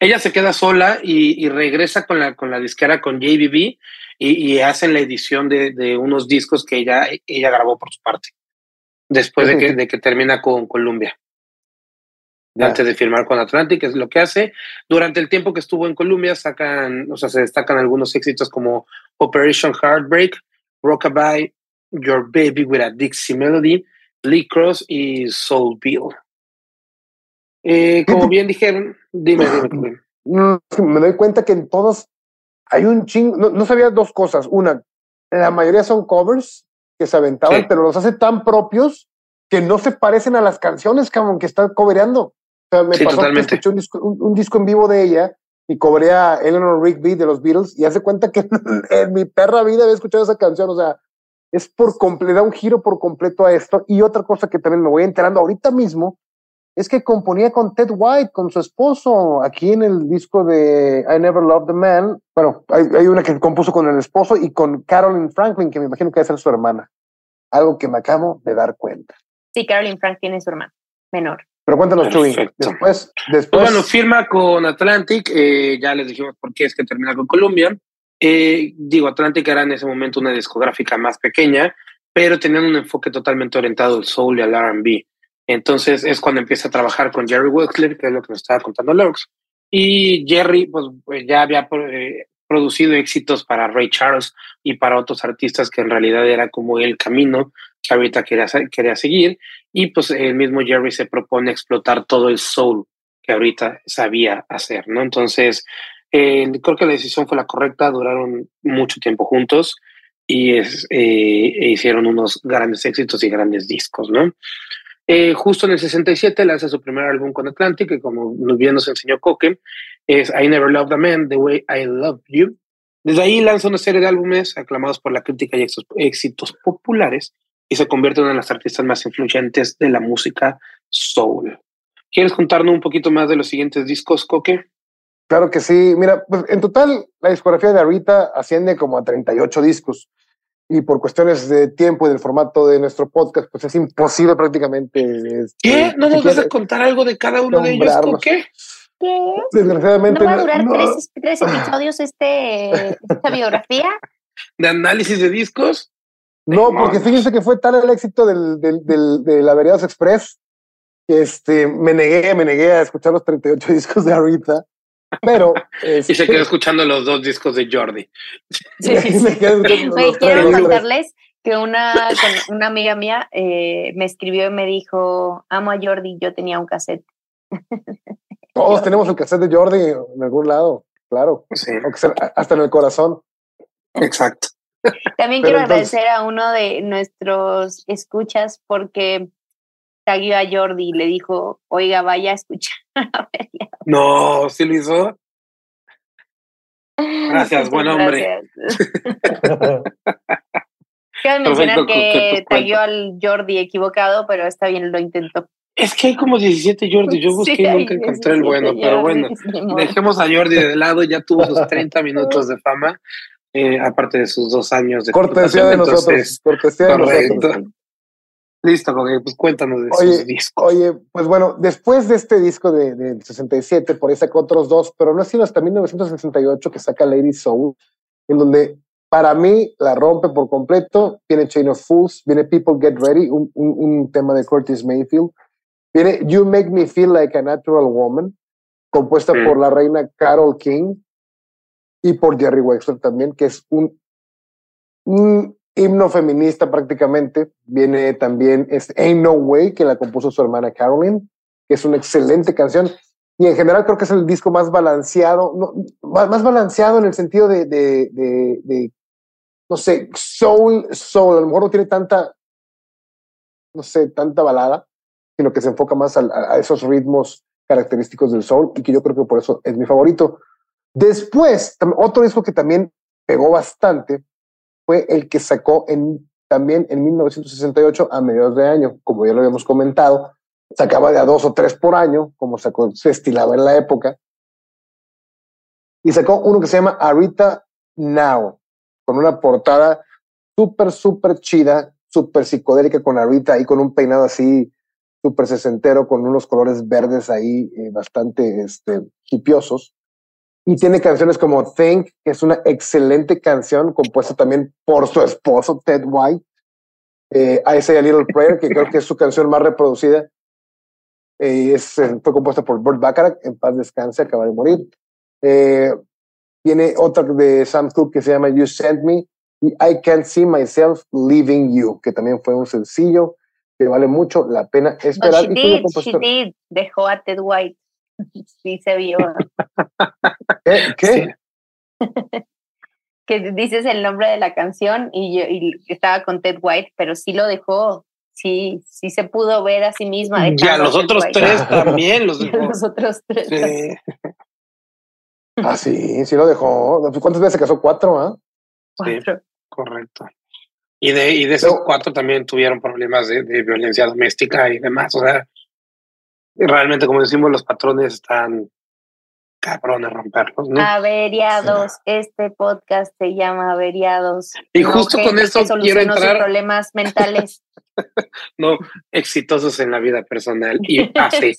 Ella se queda sola y, regresa con la, con la disquera con JBB y, hacen la edición de, unos discos que ella, ella grabó por su parte, después de que, de que termina con Columbia. Antes de firmar con Atlantic, es lo que hace. Durante el tiempo que estuvo en Columbia, sacan, o sea, se destacan algunos éxitos como Operation Heartbreak, Rockabye, Your Baby with a Dixie Melody, Lee Cross y Soul Bill. Eh, como bien dijeron, dime, dime. me doy cuenta que en todos hay un ching. No, sabía dos cosas. Una, la mayoría son covers que se aventaban, pero los hace tan propios que no se parecen a las canciones que está cobereando. O sea, me pasó que escuché un disco, un, disco, en vivo de ella y cobré a Eleanor Rigby de los Beatles y hace cuenta que en mi perra vida había escuchado esa canción. O sea, es por completo, da un giro por completo a esto. Y otra cosa que también me voy enterando ahorita mismo es que componía con Ted White, con su esposo, aquí en el disco de I Never Loved the Man. Bueno, hay, una que compuso con el esposo y con Carolyn Franklin, que me imagino que debe ser su hermana. Algo que me acabo de dar cuenta. Sí, Carolyn Franklin es su hermana, menor. Pero cuéntanos, Chuy. Después, pues después. bueno, firma con Atlantic, eh, ya les dijimos por qué es que termina con Columbia. Eh, digo, Atlantic era en ese momento una discográfica más pequeña, pero tenían un enfoque totalmente orientado al soul y al RB. Entonces es cuando empieza a trabajar con Jerry Wexler, que es lo que nos estaba contando Lux. Y Jerry, pues, pues ya había eh, producido éxitos para Ray Charles y para otros artistas que en realidad era como el camino que ahorita quería, quería seguir. Y pues el mismo Jerry se propone explotar todo el soul que ahorita sabía hacer, ¿no? Entonces, eh, creo que la decisión fue la correcta, duraron mucho tiempo juntos y eh, e hicieron unos grandes éxitos y grandes discos, ¿no? Eh, justo en el 67 lanza su primer álbum con Atlantic, que como bien nos enseñó Coque, es I Never Loved a Man The Way I Love You. Desde ahí lanza una serie de álbumes aclamados por la crítica y éxitos populares y se convierte en una de las artistas más influyentes de la música soul. ¿Quieres contarnos un poquito más de los siguientes discos, Coque? Claro que sí. Mira, pues en total la discografía de Arita asciende como a 38 discos y por cuestiones de tiempo y del formato de nuestro podcast, pues es imposible prácticamente. Este, ¿Qué? ¿No nos vas a contar algo de cada uno de ellos? ¿Por qué? ¿Qué? Desgraciadamente. ¿No va a durar Tres, episodios este, esta biografía? ¿De análisis de discos? No, porque fíjense que fue tal el éxito del, del, del, de la Veredas Express que este, me negué, me negué a escuchar los 38 discos de Arita pero. y se quedó escuchando los dos discos de Jordi. Sí, sí, quiero contarles que una, una amiga mía eh, me escribió y me dijo: Amo a Jordi, yo tenía un cassette. Todos tenemos el cassette de Jordi en algún lado, claro. Hasta en el corazón. Exacto. También quiero agradecer a uno de nuestros escuchas porque taguió a Jordi y le dijo, oiga, vaya a escuchar. no, ¿sí lo hizo? Gracias, buen hombre. Quiero mencionar que taguió al Jordi equivocado, pero está bien, lo intentó. Es que hay como 17 Jordi, yo busqué y nunca encontré el bueno, pero bueno, dejemos a Jordi de lado, ya tuvo sus 30 minutos de fama, eh, aparte de sus dos años de cortesía de nosotros, cortesía de nosotros. Listo, pues cuéntanos de oye, disco. Oye, pues bueno, después de este disco de, del 67, por ahí sacó otros dos, pero no ha sido hasta 1968 que saca Lady Soul, en donde para mí la rompe por completo. Viene Chain of Fools, viene People Get Ready, un, un, tema de Curtis Mayfield. Viene You Make Me Feel Like a Natural Woman, compuesta por la reina Carol King y por Jerry Wexler también, que es un, un himno feminista prácticamente. Viene también es Ain't No Way, que la compuso su hermana Carolyn, que es una excelente canción. Y en general creo que es el disco más balanceado, más balanceado en el sentido de, de, de, no sé, soul, soul. A lo mejor no tiene tanta, no sé, tanta balada, sino que se enfoca más a, a esos ritmos característicos del soul y que yo creo que por eso es mi favorito. Después, otro disco que también pegó bastante fue el que sacó en, también en 1968 a mediados de año, como ya lo habíamos comentado, sacaba de a dos o tres por año, como sacó, se estilaba en la época, y sacó uno que se llama Arita Now, con una portada súper, súper chida, súper psicodélica con Arita y con un peinado así súper sesentero con unos colores verdes ahí eh, bastante este, hipiosos. Y tiene canciones como Think, que es una excelente canción compuesta también por su esposo, Ted White. Eh, I Say a Little Prayer, que creo que es su canción más reproducida. Eh, es, fue compuesta por Burt Bacharach, en paz descanse, acaba de morir. tiene otra de Sam Cooke que se llama You Sent Me y I Can't See Myself Leaving You, que también fue un sencillo que vale mucho la pena esperar. No, she, did, she did, dejó a Ted White. sí se vio. ¿Qué? ¿Qué? que dices el nombre de la canción y yo y estaba con Ted White, pero sí lo dejó. Sí, sí se pudo ver a sí misma. Ya, los otros tres también los dejó. los otros tres. Sí. ah, sí, sí lo dejó. ¿Cuántas veces se casó? ¿Cuatro? ¿ah? Cuatro. Sí, correcto. Y de, y de esos cuatro también tuvieron problemas de, violencia doméstica y demás. O sea, realmente, como decimos, los patrones están cabrones romperlos. ¿no? Averiados. Este podcast se llama Averiados. Y justo con esto quiero entrar. problemas mentales. no, exitosos en la vida personal. Y así.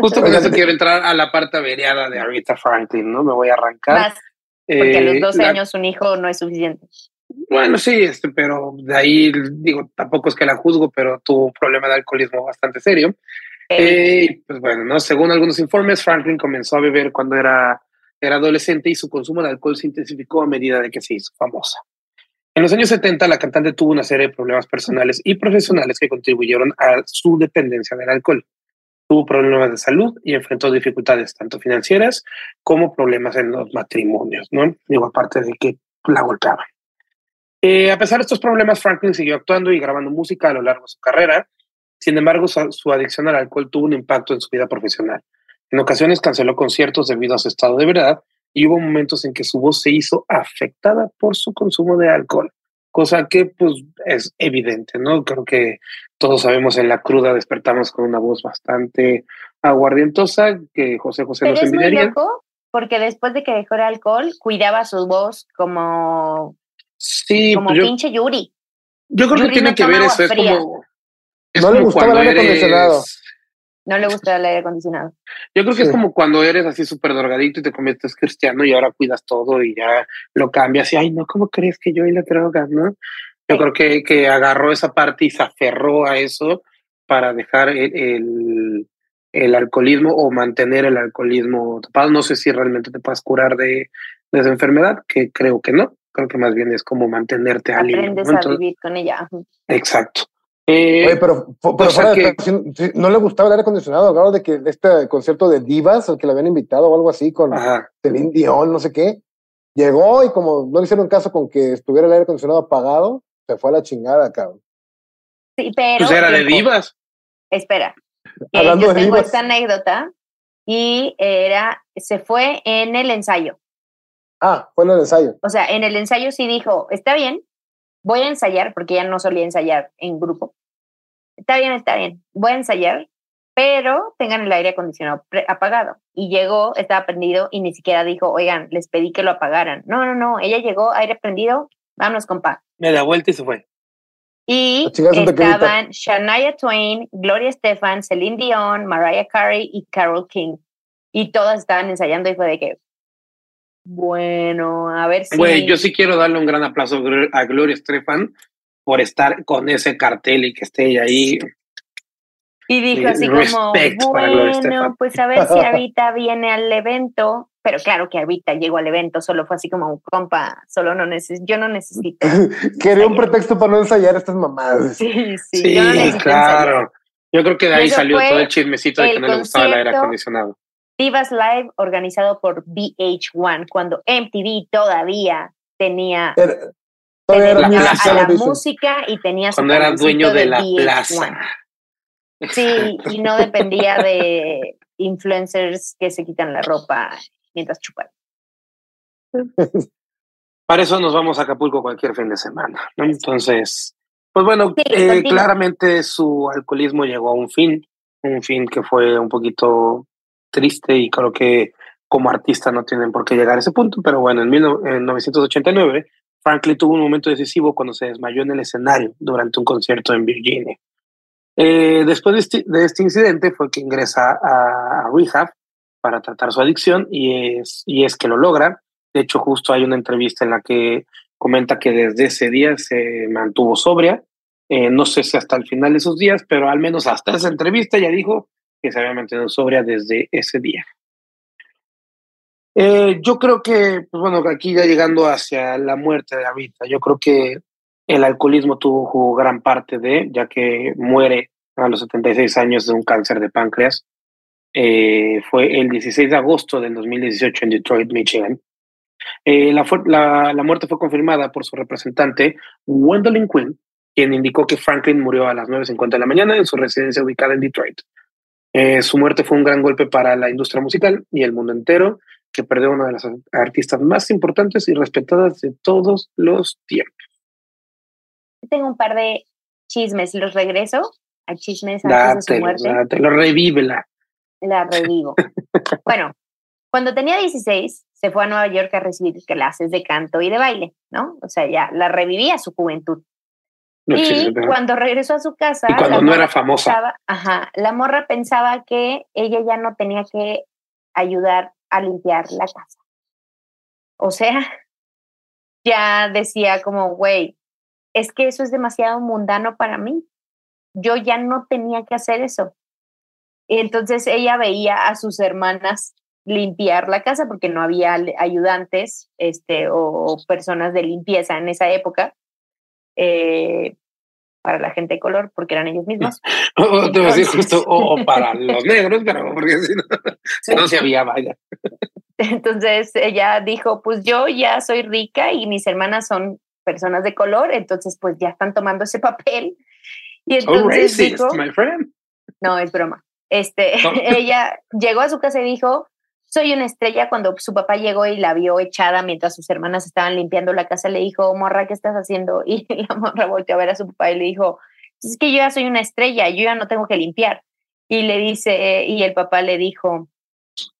Justo con eso quiero entrar a la parte averiada de Aretha Franklin, ¿no? Me voy a arrancar. porque a los 12 eh, años un hijo no es suficiente. Bueno, sí, este, pero de ahí digo, tampoco es que la juzgo, pero tuvo un problema de alcoholismo bastante serio. Eh, pues bueno, ¿no? según algunos informes, Franklin comenzó a beber cuando era, era adolescente y su consumo de alcohol se intensificó a medida de que se hizo famosa. En los años 70, la cantante tuvo una serie de problemas personales y profesionales que contribuyeron a su dependencia del alcohol. Tuvo problemas de salud y enfrentó dificultades tanto financieras como problemas en los matrimonios, ¿no? Digo, aparte de que la golpeaban. Eh, a pesar de estos problemas, Franklin siguió actuando y grabando música a lo largo de su carrera. Sin embargo, su, adicción al alcohol tuvo un impacto en su vida profesional. En ocasiones canceló conciertos debido a su estado de verdad y hubo momentos en que su voz se hizo afectada por su consumo de alcohol, cosa que pues es evidente, ¿no? Creo que todos sabemos en la cruda despertamos con una voz bastante aguardientosa que José José nos envidiaría. porque después de que dejó el alcohol, cuidaba su voz como Sí, como pues pinche Yuri. Yo creo que tiene que ver eso, es como. No le gustaba el aire acondicionado. No le gusta el aire acondicionado. Yo creo que es como cuando eres así súper drogadito y te conviertes cristiano y ahora cuidas todo y ya lo cambias y, ay, no, ¿cómo crees que yo y la droga, no? Yo creo que, que agarró esa parte y se aferró a eso para dejar el, el, alcoholismo o mantener el alcoholismo tapado. No sé si realmente te puedes curar de, de esa enfermedad, que creo que no creo que más bien es como mantenerte al Aprendes a vivir con ella. Exacto. Eh, Oye, pero, no le gustaba el aire acondicionado, claro, de que este concierto de Divas, al que le habían invitado o algo así, con Celine Dion, no sé qué, llegó y como no le hicieron caso con que estuviera el aire acondicionado apagado, se fue a la chingada, cabrón. Sí, pero. Pues era de Divas. Espera. Hablando yo tengo esta anécdota y era, se fue en el ensayo. Ah, fue en el ensayo. O sea, en el ensayo sí dijo, está bien, voy a ensayar, porque ya no solía ensayar en grupo. Está bien, está bien, voy a ensayar, pero tengan el aire acondicionado apagado. Y llegó, estaba prendido y ni siquiera dijo, oigan, les pedí que lo apagaran. No, no, no, ella llegó, aire prendido, vámonos, compa. Me da vuelta y se fue. Y estaban Shania Twain, Gloria Estefan, Celine Dion, Mariah Carey y Carol King. Y todas estaban ensayando y fue de que, bueno, a ver si. Güey, yo sí quiero darle un gran aplauso a Gloria Estefan por estar con ese cartel y que esté ahí. Y dijo así como, bueno, pues a ver si ahorita viene al evento, pero claro que ahorita llegó al evento, solo fue así como, compa, solo no necesito, yo no necesito. Quería un pretexto para no ensayar estas mamadas. Sí, sí, sí claro. Yo creo que de ahí salió todo el chismecito de que no le gustaba el aire acondicionado. Divas Live organizado por VH1 cuando MTV todavía tenía, la, música y tenía su cuando era dueño de, la plaza. Sí, y no dependía de influencers que se quitan la ropa mientras chupan. Para eso nos vamos a Acapulco cualquier fin de semana. Entonces, pues bueno, eh, claramente su alcoholismo llegó a un fin, un fin que fue un poquito triste y creo que como artista no tienen por qué llegar a ese punto, pero bueno, en, 1989 Franklin tuvo un momento decisivo cuando se desmayó en el escenario durante un concierto en Virginia. Eh, después de este, de este, incidente fue que ingresa a, rehab para tratar su adicción y es, y es que lo logra. De hecho, justo hay una entrevista en la que comenta que desde ese día se mantuvo sobria. Eh, no sé si hasta el final de esos días, pero al menos hasta esa entrevista ya dijo que se había mantenido sobria desde ese día. Eh, yo creo que, pues bueno, aquí ya llegando hacia la muerte de Avita, yo creo que el alcoholismo tuvo gran parte de, ya que muere a los 76 años de un cáncer de páncreas. Eh, fue el 16 de agosto del 2018 en Detroit, Michigan. Eh, la, la, muerte fue confirmada por su representante, Gwendolyn Quinn, quien indicó que Franklin murió a las 9.50 de la mañana en su residencia ubicada en Detroit. Eh, su muerte fue un gran golpe para la industria musical y el mundo entero, que perdió una de las artistas más importantes y respetadas de todos los tiempos. Tengo un par de chismes, los regreso a chismes antes de su muerte. Dátelo, revívela. La revivo. bueno, cuando tenía 16, se fue a Nueva York a recibir clases de canto y de baile, ¿no? O sea, ya la revivía su juventud y cuando regresó a su casa. Y cuando no era famosa. ajá, la morra pensaba que ella ya no tenía que ayudar a limpiar la casa. O sea, ya decía como, güey, es que eso es demasiado mundano para mí. Yo ya no tenía que hacer eso. Y entonces ella veía a sus hermanas limpiar la casa porque no había ayudantes este, o personas de limpieza en esa época. Eh, para la gente de color, porque eran ellos mismos. o, te decir justo, o, para los negros, pero porque si no, si no se había, vaya. Entonces ella dijo, pues yo ya soy rica y mis hermanas son personas de color, entonces pues ya están tomando ese papel. Y oh, entonces dijo, my friend. No, es broma. Este, ella llegó a su casa y dijo, soy una estrella. Cuando su papá llegó y la vio echada mientras sus hermanas estaban limpiando la casa, le dijo, morra, ¿qué estás haciendo? Y la morra volteó a ver a su papá y le dijo, es que yo ya soy una estrella, yo ya no tengo que limpiar. Y le dice, y el papá le dijo,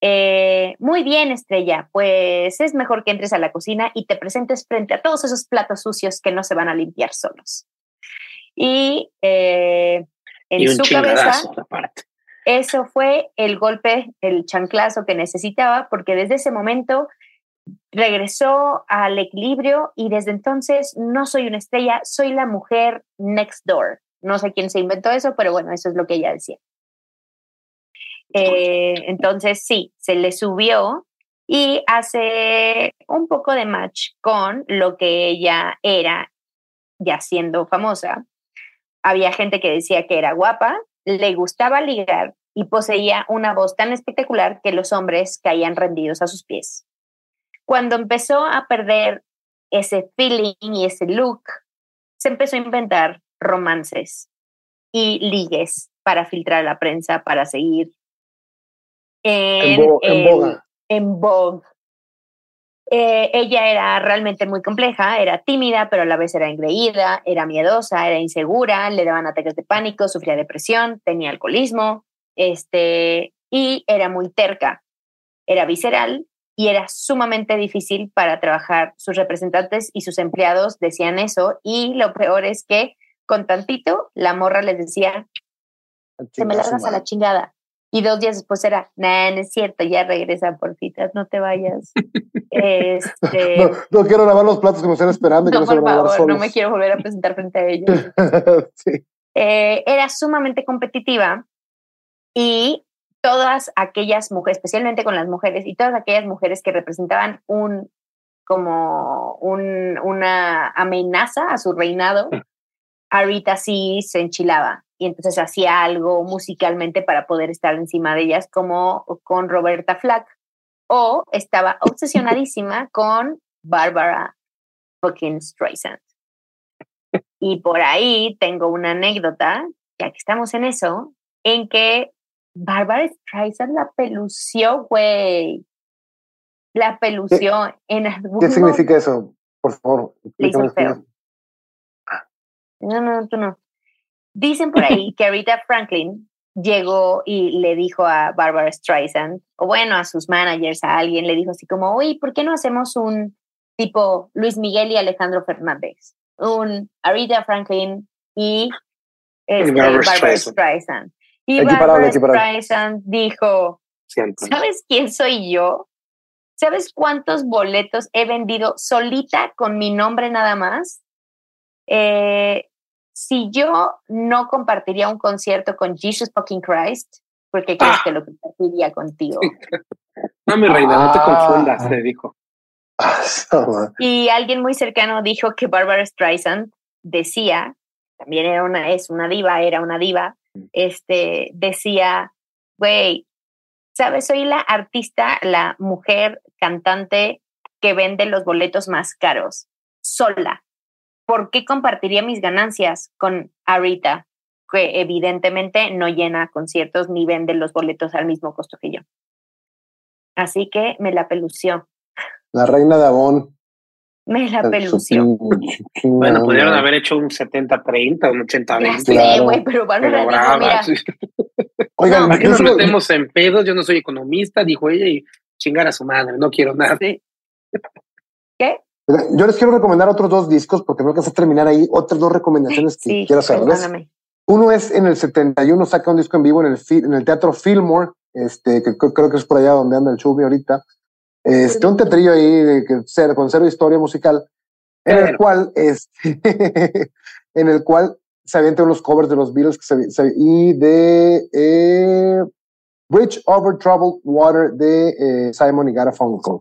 eh, muy bien, estrella, pues es mejor que entres a la cocina y te presentes frente a todos esos platos sucios que no se van a limpiar solos. Y eh, en su cabeza, eso fue el golpe, el chanclazo que necesitaba, porque desde ese momento regresó al equilibrio y desde entonces no soy una estrella, soy la mujer next door. No sé quién se inventó eso, pero bueno, eso es lo que ella decía. Eh, entonces sí, se le subió y hace un poco de match con lo que ella era ya siendo famosa. Había gente que decía que era guapa, le gustaba ligar y poseía una voz tan espectacular que los hombres caían rendidos a sus pies. Cuando empezó a perder ese feeling y ese look, se empezó a inventar romances y ligues para filtrar la prensa, para seguir en, en, Vogue. Eh, ella era realmente muy compleja, era tímida, pero a la vez era engreída, era miedosa, era insegura, le daban ataques de pánico, sufría depresión, tenía alcoholismo, este, y era muy terca, era visceral y era sumamente difícil para trabajar. Sus representantes y sus empleados decían eso y lo peor es que con tantito la morra les decía, se me largas a la chingada. Y dos días después era, nah, no es cierto, ya regresa por citas, no te vayas. este, no, quiero lavar los platos que me están esperando. No, por favor, no me quiero volver a presentar frente a ellos. Eh, era sumamente competitiva y todas aquellas mujeres, especialmente con las mujeres, y todas aquellas mujeres que representaban un como un, una amenaza a su reinado, Arita sí se enchilaba y entonces hacía algo musicalmente para poder estar encima de ellas, como con Roberta Flack, o estaba obsesionadísima con Barbara fucking Streisand. Y por ahí tengo una anécdota, ya que estamos en eso, en que Barbara Streisand la pelució, güey. La pelució en algún ¿Qué significa eso? Por favor. No, no, tú no. Dicen por ahí que Rita Franklin llegó y le dijo a Barbara Streisand, o bueno, a sus managers, a alguien, le dijo así como, oye, ¿por qué no hacemos un tipo Luis Miguel y Alejandro Fernández? Un Rita Franklin y este, Barbara, Streisand. Y Barbara Streisand dijo, ¿sabes quién soy yo? ¿Sabes cuántos boletos he vendido solita con mi nombre nada más? Eh, si yo no compartiría un concierto con Jesus fucking Christ, ¿por qué crees ah. que lo compartiría contigo? no, mi reina, no te ah. confundas, te dijo. y alguien muy cercano dijo que Barbara Streisand decía, también era una, es una diva, era una diva, este, decía, güey, ¿sabes? Soy la artista, la mujer cantante que vende los boletos más caros, sola. ¿Por qué compartiría mis ganancias con Arita, que evidentemente no llena conciertos ni vende los boletos al mismo costo que yo? Así que me la pelució. La reina de Avon. Me la pelució. Bueno, pudieron haber hecho un 70-30, un 80-20. Sí, güey, pero Bárbara dijo, mira. Oigan, no, nos metemos en pedos? Yo no soy economista, dijo ella, y chingar a su madre, no quiero nada. ¿Qué? Yo les quiero recomendar otros dos discos porque me voy a terminar ahí otras dos recomendaciones que quiero hacerles. Uno es en el 71, saca un disco en vivo en el, en el Teatro Fillmore, este, que creo que es por allá donde anda el Chubi ahorita. Este, un teatrillo ahí de que con cero historia musical, en el cual, este, en el cual se avientan unos covers de los Beatles y de eh, Bridge Over Troubled Water de eh, Simon y Garfunkel.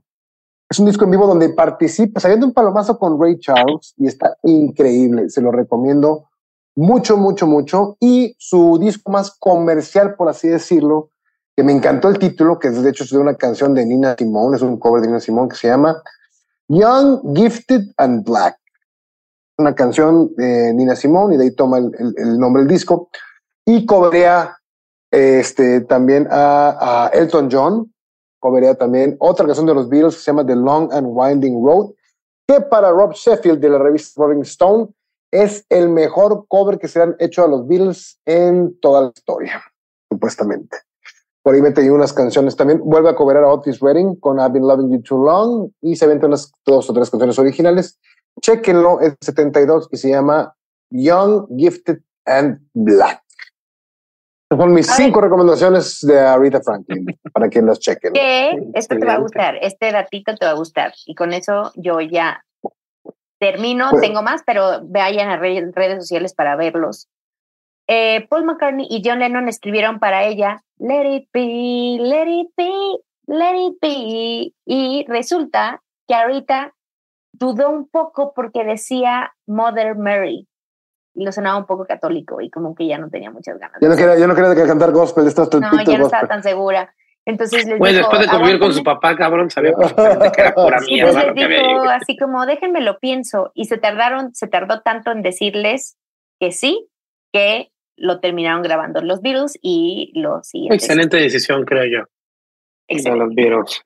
Es un disco en vivo donde participa, se avienta un palomazo con Ray Charles y está increíble, se lo recomiendo mucho, mucho, mucho. Y su disco más comercial, por así decirlo, que me encantó el título, que de hecho es de una canción de Nina Simone, es un cover de Nina Simone que se llama Young, Gifted and Black. Una canción de Nina Simone y de ahí toma el, nombre del disco. Y coberea este, también a, Elton John, coberea también otra canción de los Beatles que se llama The Long and Winding Road, que para Rob Sheffield de la revista Rolling Stone es el mejor cover que se han hecho a los Beatles en toda la historia, supuestamente. Por ahí mete unas canciones también. Vuelve a cobrar a Otis Redding con I've Been Loving You Too Long y se vende unas dos o tres canciones originales. Chequenlo, es 72 y se llama Young, Gifted and Black. Son mis cinco recomendaciones de Aretha Franklin para que las chequen. Que esto te va a gustar, este datito te va a gustar. Y con eso yo ya termino. Pues Tengo más, pero vayan a redes sociales para verlos. Eh, Paul McCartney y John Lennon escribieron para ella Let it be, let it be, let it be. Y resulta que ahorita dudó un poco porque decía Mother Mary. Y lo sonaba un poco católico y como que ya no tenía muchas ganas. Yo no quería, yo no quería cantar gospel. no, ya no estaba tan segura. Entonces les bueno, después de convivir con su papá, cabrón, sabía que era pura mierda. Entonces les dijo así como, déjenme lo pienso. Y se tardaron, se tardó tanto en decirles que sí, que lo terminaron grabando los Beatles y los siguientes. Excelente decisión, creo yo. Excelente. los Beatles,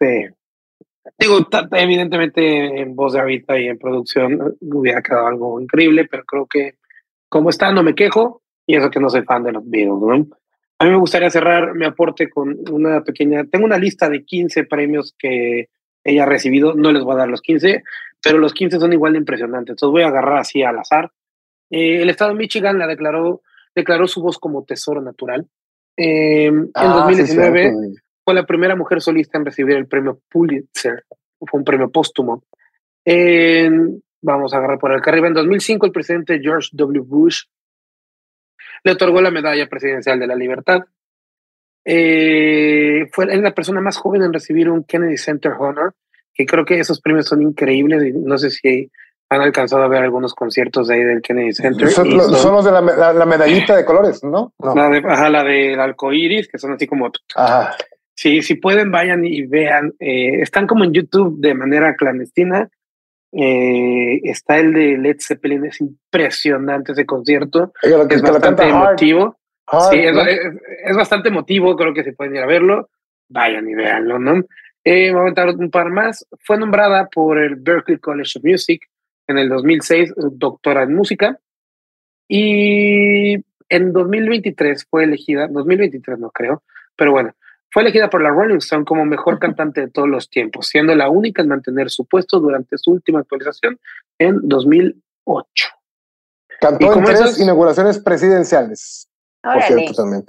Digo, evidentemente en voz de ahorita y en producción hubiera quedado algo increíble, pero creo que como está, no me quejo y eso que no soy fan de los Beatles, ¿no? A mí me gustaría cerrar mi aporte con una pequeña, tengo una lista de 15 premios que ella ha recibido, no les voy a dar los 15, pero los 15 son igual de impresionantes, entonces voy a agarrar así al azar. Eh, el estado de Michigan la declaró declaró su voz como tesoro natural. Em, en 2019 ah, fue la primera mujer solista en recibir el premio Pulitzer, fue un premio póstumo. Vamos a agarrar por el arriba. En 2005 el presidente George W. Bush le otorgó la medalla presidencial de la libertad. Eh, fue la persona más joven en recibir un Kennedy Center Honor, que creo que esos premios son increíbles no sé si han alcanzado a ver algunos conciertos de ahí del Kennedy Center. Son, los de la, medallita de colores, ¿no? La de, ajá, la del arcoíris, que son así como. Ajá. Sí, si pueden, vayan y vean. Eh, están como en YouTube de manera clandestina. Eh, está el de Led Zeppelin, es impresionante ese concierto. es bastante emotivo. sí, es, bastante emotivo, creo que se pueden ir a verlo. Vayan y veanlo, ¿no? Eh, voy a contar un par más. Fue nombrada por el Berklee College of Music en el 2006 doctora en música y en 2023 fue elegida, 2023 no creo, pero bueno, fue elegida por la Rolling Stone como mejor cantante de todos los tiempos, siendo la única en mantener su puesto durante su última actualización en 2008. Cantó en tres inauguraciones presidenciales. Por cierto, también.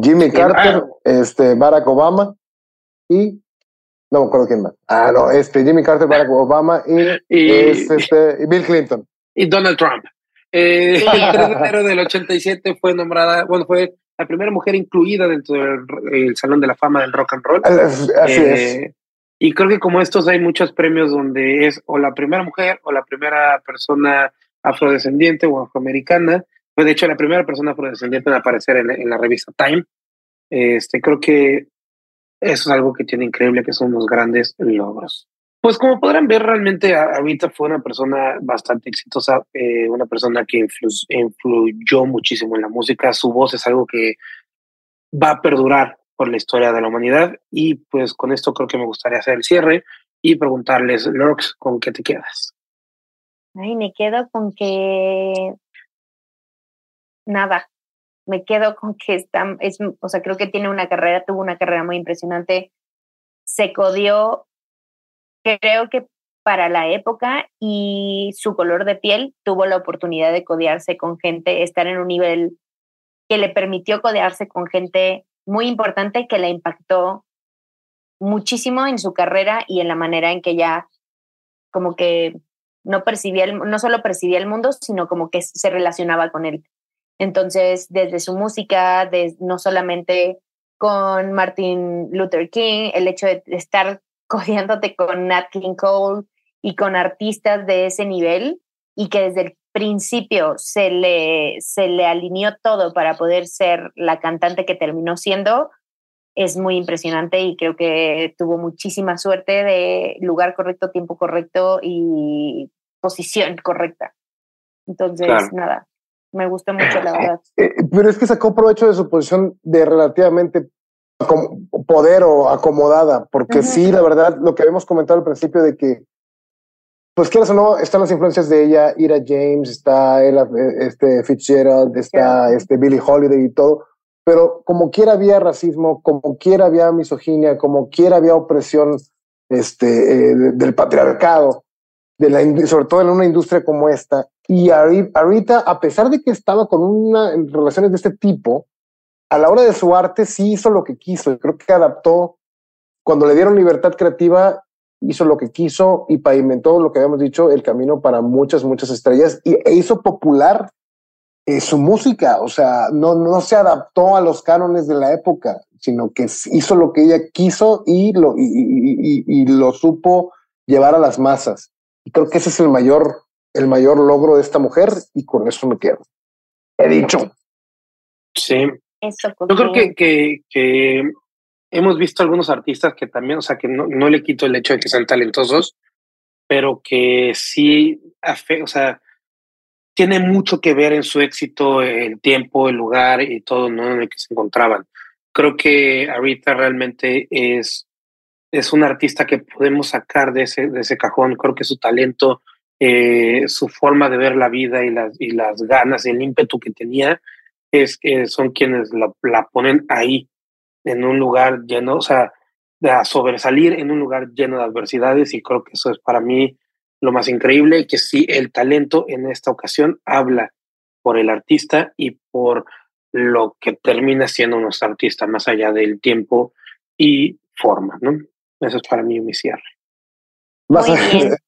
Jimmy Carter, este, Barack Obama y no me acuerdo quién más. Ah, no, este Jimmy Carter, Barack Obama y, este, Bill Clinton. Y Donald Trump. Eh, el 3 de enero del 87 fue nombrada, bueno, fue la primera mujer incluida dentro del Salón de la Fama del Rock and Roll. Así es. Eh, y creo que como estos hay muchos premios donde es o la primera mujer o la primera persona afrodescendiente o afroamericana. Fue de hecho la primera persona afrodescendiente en aparecer en, la revista Time. Este, creo que eso es algo que tiene increíble, que son los grandes logros. Pues como podrán ver, realmente ahorita fue una persona bastante exitosa, eh, una persona que influyó muchísimo en la música. Su voz es algo que va a perdurar por la historia de la humanidad. Y pues con esto creo que me gustaría hacer el cierre y preguntarles, Lorx, ¿con qué te quedas? Ay, me quedo con que nada, me quedo con que está, es, o sea, creo que tiene una carrera, tuvo una carrera muy impresionante, se codió creo que para la época y su color de piel tuvo la oportunidad de codearse con gente, estar en un nivel que le permitió codearse con gente muy importante que la impactó muchísimo en su carrera y en la manera en que ya como que no percibía no solo percibía el mundo, sino como que se relacionaba con él. Entonces, desde su música, no solamente con Martin Luther King, el hecho de estar codeándote con Nat King Cole y con artistas de ese nivel y que desde el principio se le, se le alineó todo para poder ser la cantante que terminó siendo, es muy impresionante y creo que tuvo muchísima suerte de lugar correcto, tiempo correcto y posición correcta. Entonces, nada, me gustó mucho, la verdad. Eh, pero es que sacó provecho de su posición de relativamente poder o acomodada, porque sí, la verdad, lo que habíamos comentado al principio de que, pues quieras o no, están las influencias de ella, Ira James, está Ella, este Fitzgerald, está este Billie Holiday y todo, pero como quiera había racismo, como quiera había misoginia, como quiera había opresión este, eh, del patriarcado, de la, sobre todo en una industria como esta. Y ahorita, a pesar de que estaba con una, en relaciones de este tipo, a la hora de su arte sí hizo lo que quiso. Creo que adaptó, cuando le dieron libertad creativa, hizo lo que quiso y pavimentó lo que habíamos dicho, el camino para muchas, muchas estrellas y, e hizo popular eh, su música. O sea, no, no se adaptó a los cánones de la época, sino que hizo lo que ella quiso y lo, y, y lo supo llevar a las masas. Y creo que ese es el mayor, el mayor logro de esta mujer y con eso me quedo. He dicho. Sí, yo creo que, que, que, hemos visto algunos artistas que también, o sea, que no, no le quito el hecho de que sean talentosos, pero que sí, o sea, tiene mucho que ver en su éxito el tiempo, el lugar y todo ¿no? en el que se encontraban. Creo que ahorita realmente es, es un artista que podemos sacar de ese, de ese cajón. Creo que su talento, eh, su forma de ver la vida y las, y las ganas, el ímpetu que tenía, es que son quienes la, la, ponen ahí, en un lugar lleno, o sea, de sobresalir en un lugar lleno de adversidades y creo que eso es para mí lo más increíble, que sí, el talento en esta ocasión habla por el artista y por lo que termina siendo nuestro artista, más allá del tiempo y forma, ¿no? Eso es para mí mi cierre.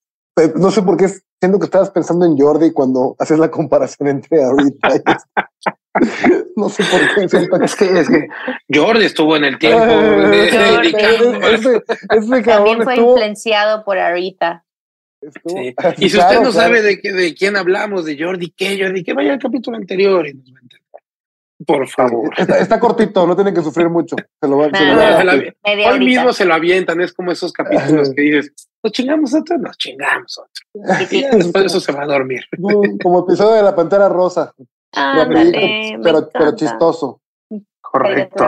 No sé por qué siento que estabas pensando en Jordi cuando haces la comparación entre ahorita no sé por qué. Es que, es que Jordi estuvo en el tiempo. También fue influenciado por Arita. Y si usted no sabe de, de quién hablamos, de Jordi, ¿qué? Jordi, que vaya al capítulo anterior y nos va a entender. Por favor. Está, cortito, no tiene que sufrir mucho. Se lo va, Hoy mismo se lo avientan, es como esos capítulos que dices, nos chingamos otro, nos chingamos otro. Y después de eso se va a dormir. Como episodio de la Pantera Rosa. Pero, pero chistoso. Correcto.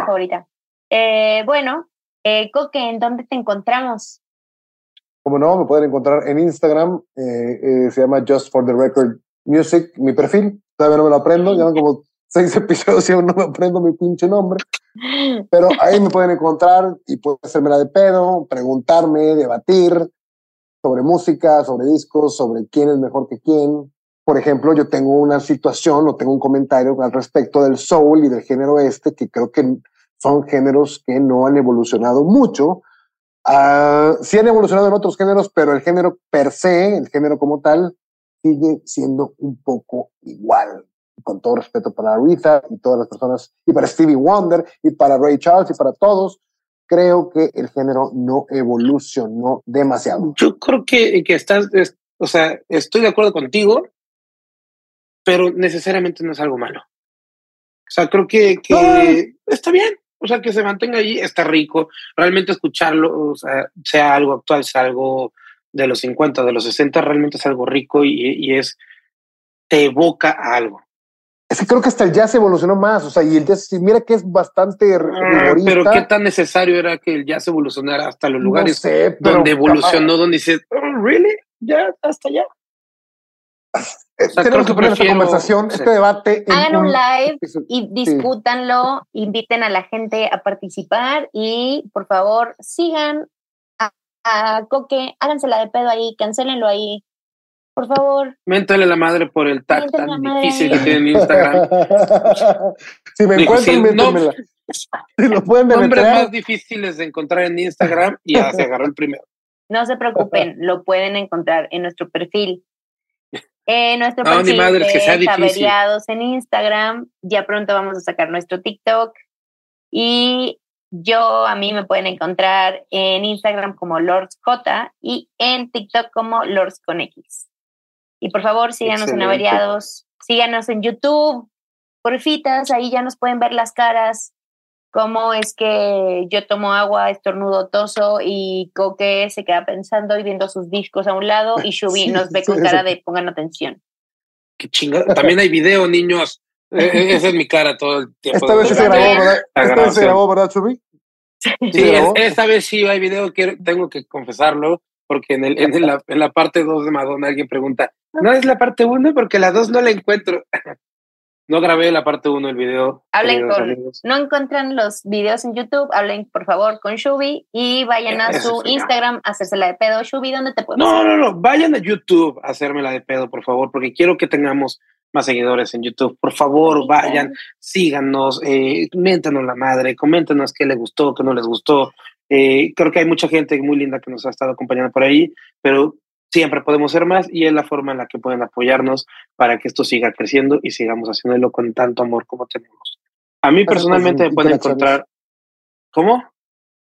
Eh, bueno, eh, Coque, ¿en dónde te encontramos? Como no, me pueden encontrar en Instagram, eh, eh, se llama Just for the Record Music, mi perfil, todavía no me lo aprendo, llevan como seis episodios y aún no me aprendo mi pinche nombre, pero ahí me pueden encontrar y pueden hacerme la de pedo, preguntarme, debatir sobre música, sobre discos, sobre quién es mejor que quién, por ejemplo, yo tengo una situación o tengo un comentario al respecto del soul y del género este, que creo que son géneros que no han evolucionado mucho. Uh, sí han evolucionado en otros géneros, pero el género per se, el género como tal, sigue siendo un poco igual. Con todo respeto para Aretha y todas las personas, y para Stevie Wonder, y para Ray Charles, y para todos, creo que el género no evolucionó demasiado. Yo creo que, que estás, o sea, estoy de acuerdo contigo, pero necesariamente no es algo malo. O sea, creo que, que está bien. O sea, que se mantenga ahí, está rico. Realmente escucharlo, o sea, sea algo actual, sea algo de los 50, de los 60, realmente es algo rico y, y es, te evoca a algo. Es que creo que hasta el jazz evolucionó más, o sea, y el jazz, mira que es bastante ah, Pero qué tan necesario era que el jazz evolucionara hasta los lugares donde evolucionó, donde dices, oh, ¿really? Ya, hasta allá. Eh, tenemos que poner esta conversación, este debate. Hagan un, live y discútanlo, inviten a la gente a participar y por favor sigan a, a Coque, hágansela de pedo ahí, cancelenlo ahí. Por favor. Méntale la madre por el tag tan difícil que tiene en Instagram. si me encuentran, méntemela. si lo pueden Nombres más difíciles de encontrar en Instagram y ya se agarró el primero. No se preocupen, lo pueden encontrar en nuestro perfil eh, nuestro no, perfil madre, de en Instagram. Ya pronto vamos a sacar nuestro TikTok. Y yo, a mí me pueden encontrar en Instagram como LordsJ y en TikTok como Lords con X. Y por favor, síganos en Averiados, síganos en YouTube, porfitas, ahí ya nos pueden ver las caras cómo es que yo tomo agua, estornudo, toso y Coque se queda pensando y viendo sus discos a un lado y Shubi nos ve con cara de pongan atención. Qué chingada. También hay video, niños. E, e, esa es mi cara todo el tiempo. Esta vez se grabó, ¿verdad? Esta vez se grabó, ¿verdad, Shubi? Sí, esta vez sí hay video, quiero, tengo que confesarlo, porque en, el, en, la, en la parte 2 de Madonna alguien pregunta, ¿no es la parte 1? Porque la 2 no la encuentro. No grabé la parte 1 del video. Hablen con. No encuentran los videos en YouTube, hablen por favor con Shubi y vayan a su Instagram a hacerse la de pedo. Shubi, ¿dónde te puedes No, no, no. Vayan a YouTube a hacerme la de pedo, por favor, porque quiero que tengamos más seguidores en YouTube. Por favor, vayan, síganos, eh, la madre, coméntenos qué les gustó, qué no les gustó. Eh, creo que hay mucha gente muy linda que nos ha estado acompañando por ahí, pero siempre podemos ser más y es la forma en la que pueden apoyarnos para que esto siga creciendo y sigamos haciéndolo con tanto amor como tenemos. A mí personalmente me pueden encontrar. ¿Cómo?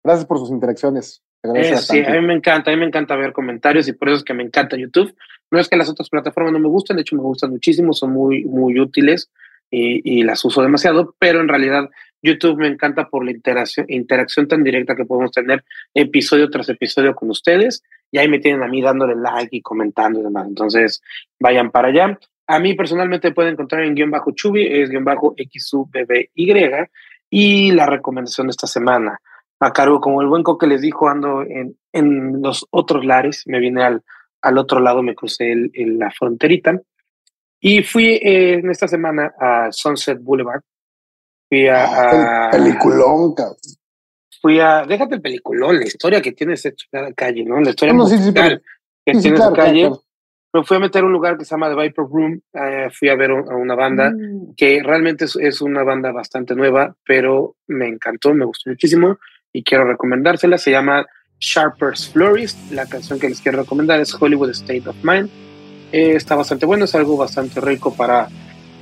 Gracias por sus interacciones. Eh, sí, a mí me encanta, a mí me encanta ver comentarios y por eso es que me encanta YouTube. No es que las otras plataformas no me gusten, de hecho me gustan muchísimo, son muy, muy útiles y, las uso demasiado, pero en realidad YouTube me encanta por la interacción, interacción tan directa que podemos tener episodio tras episodio con ustedes. Y ahí me tienen a mí dándole like y comentando y demás. Entonces, vayan para allá. A mí personalmente pueden encontrar en guion bajo Chubi, es guion bajo XUBBY. Y la recomendación de esta semana, a cargo, como el buen que les dijo, ando en, en los otros lares, me vine al, al otro lado, me crucé el, la fronterita. Y fui eh, en esta semana a Sunset Boulevard, Fui a. El peliculón, cabrón. Fui a. Déjate el peliculón, la historia que tiene esa calle, ¿no? La historia musical que tiene esa calle. Me fui a meter a un lugar que se llama The Viper Room. Eh, fui a ver a una banda mm. que realmente es, una banda bastante nueva, pero me encantó, me gustó muchísimo y quiero recomendársela. Se llama Sharper's Florist. La canción que les quiero recomendar es Hollywood State of Mind. Eh, está bastante bueno, es algo bastante rico para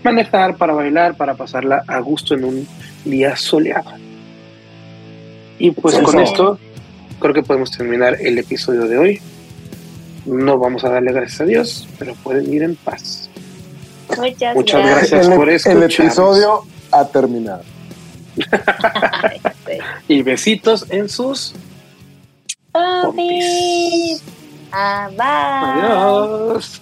manejar, para bailar, para pasarla a gusto en un día soleado. Y pues con esto creo que podemos terminar el episodio de hoy. No vamos a darle gracias a Dios, pero pueden ir en paz. Muchas, gracias, por eso. El episodio ha terminado. y besitos en sus Adiós. Adiós.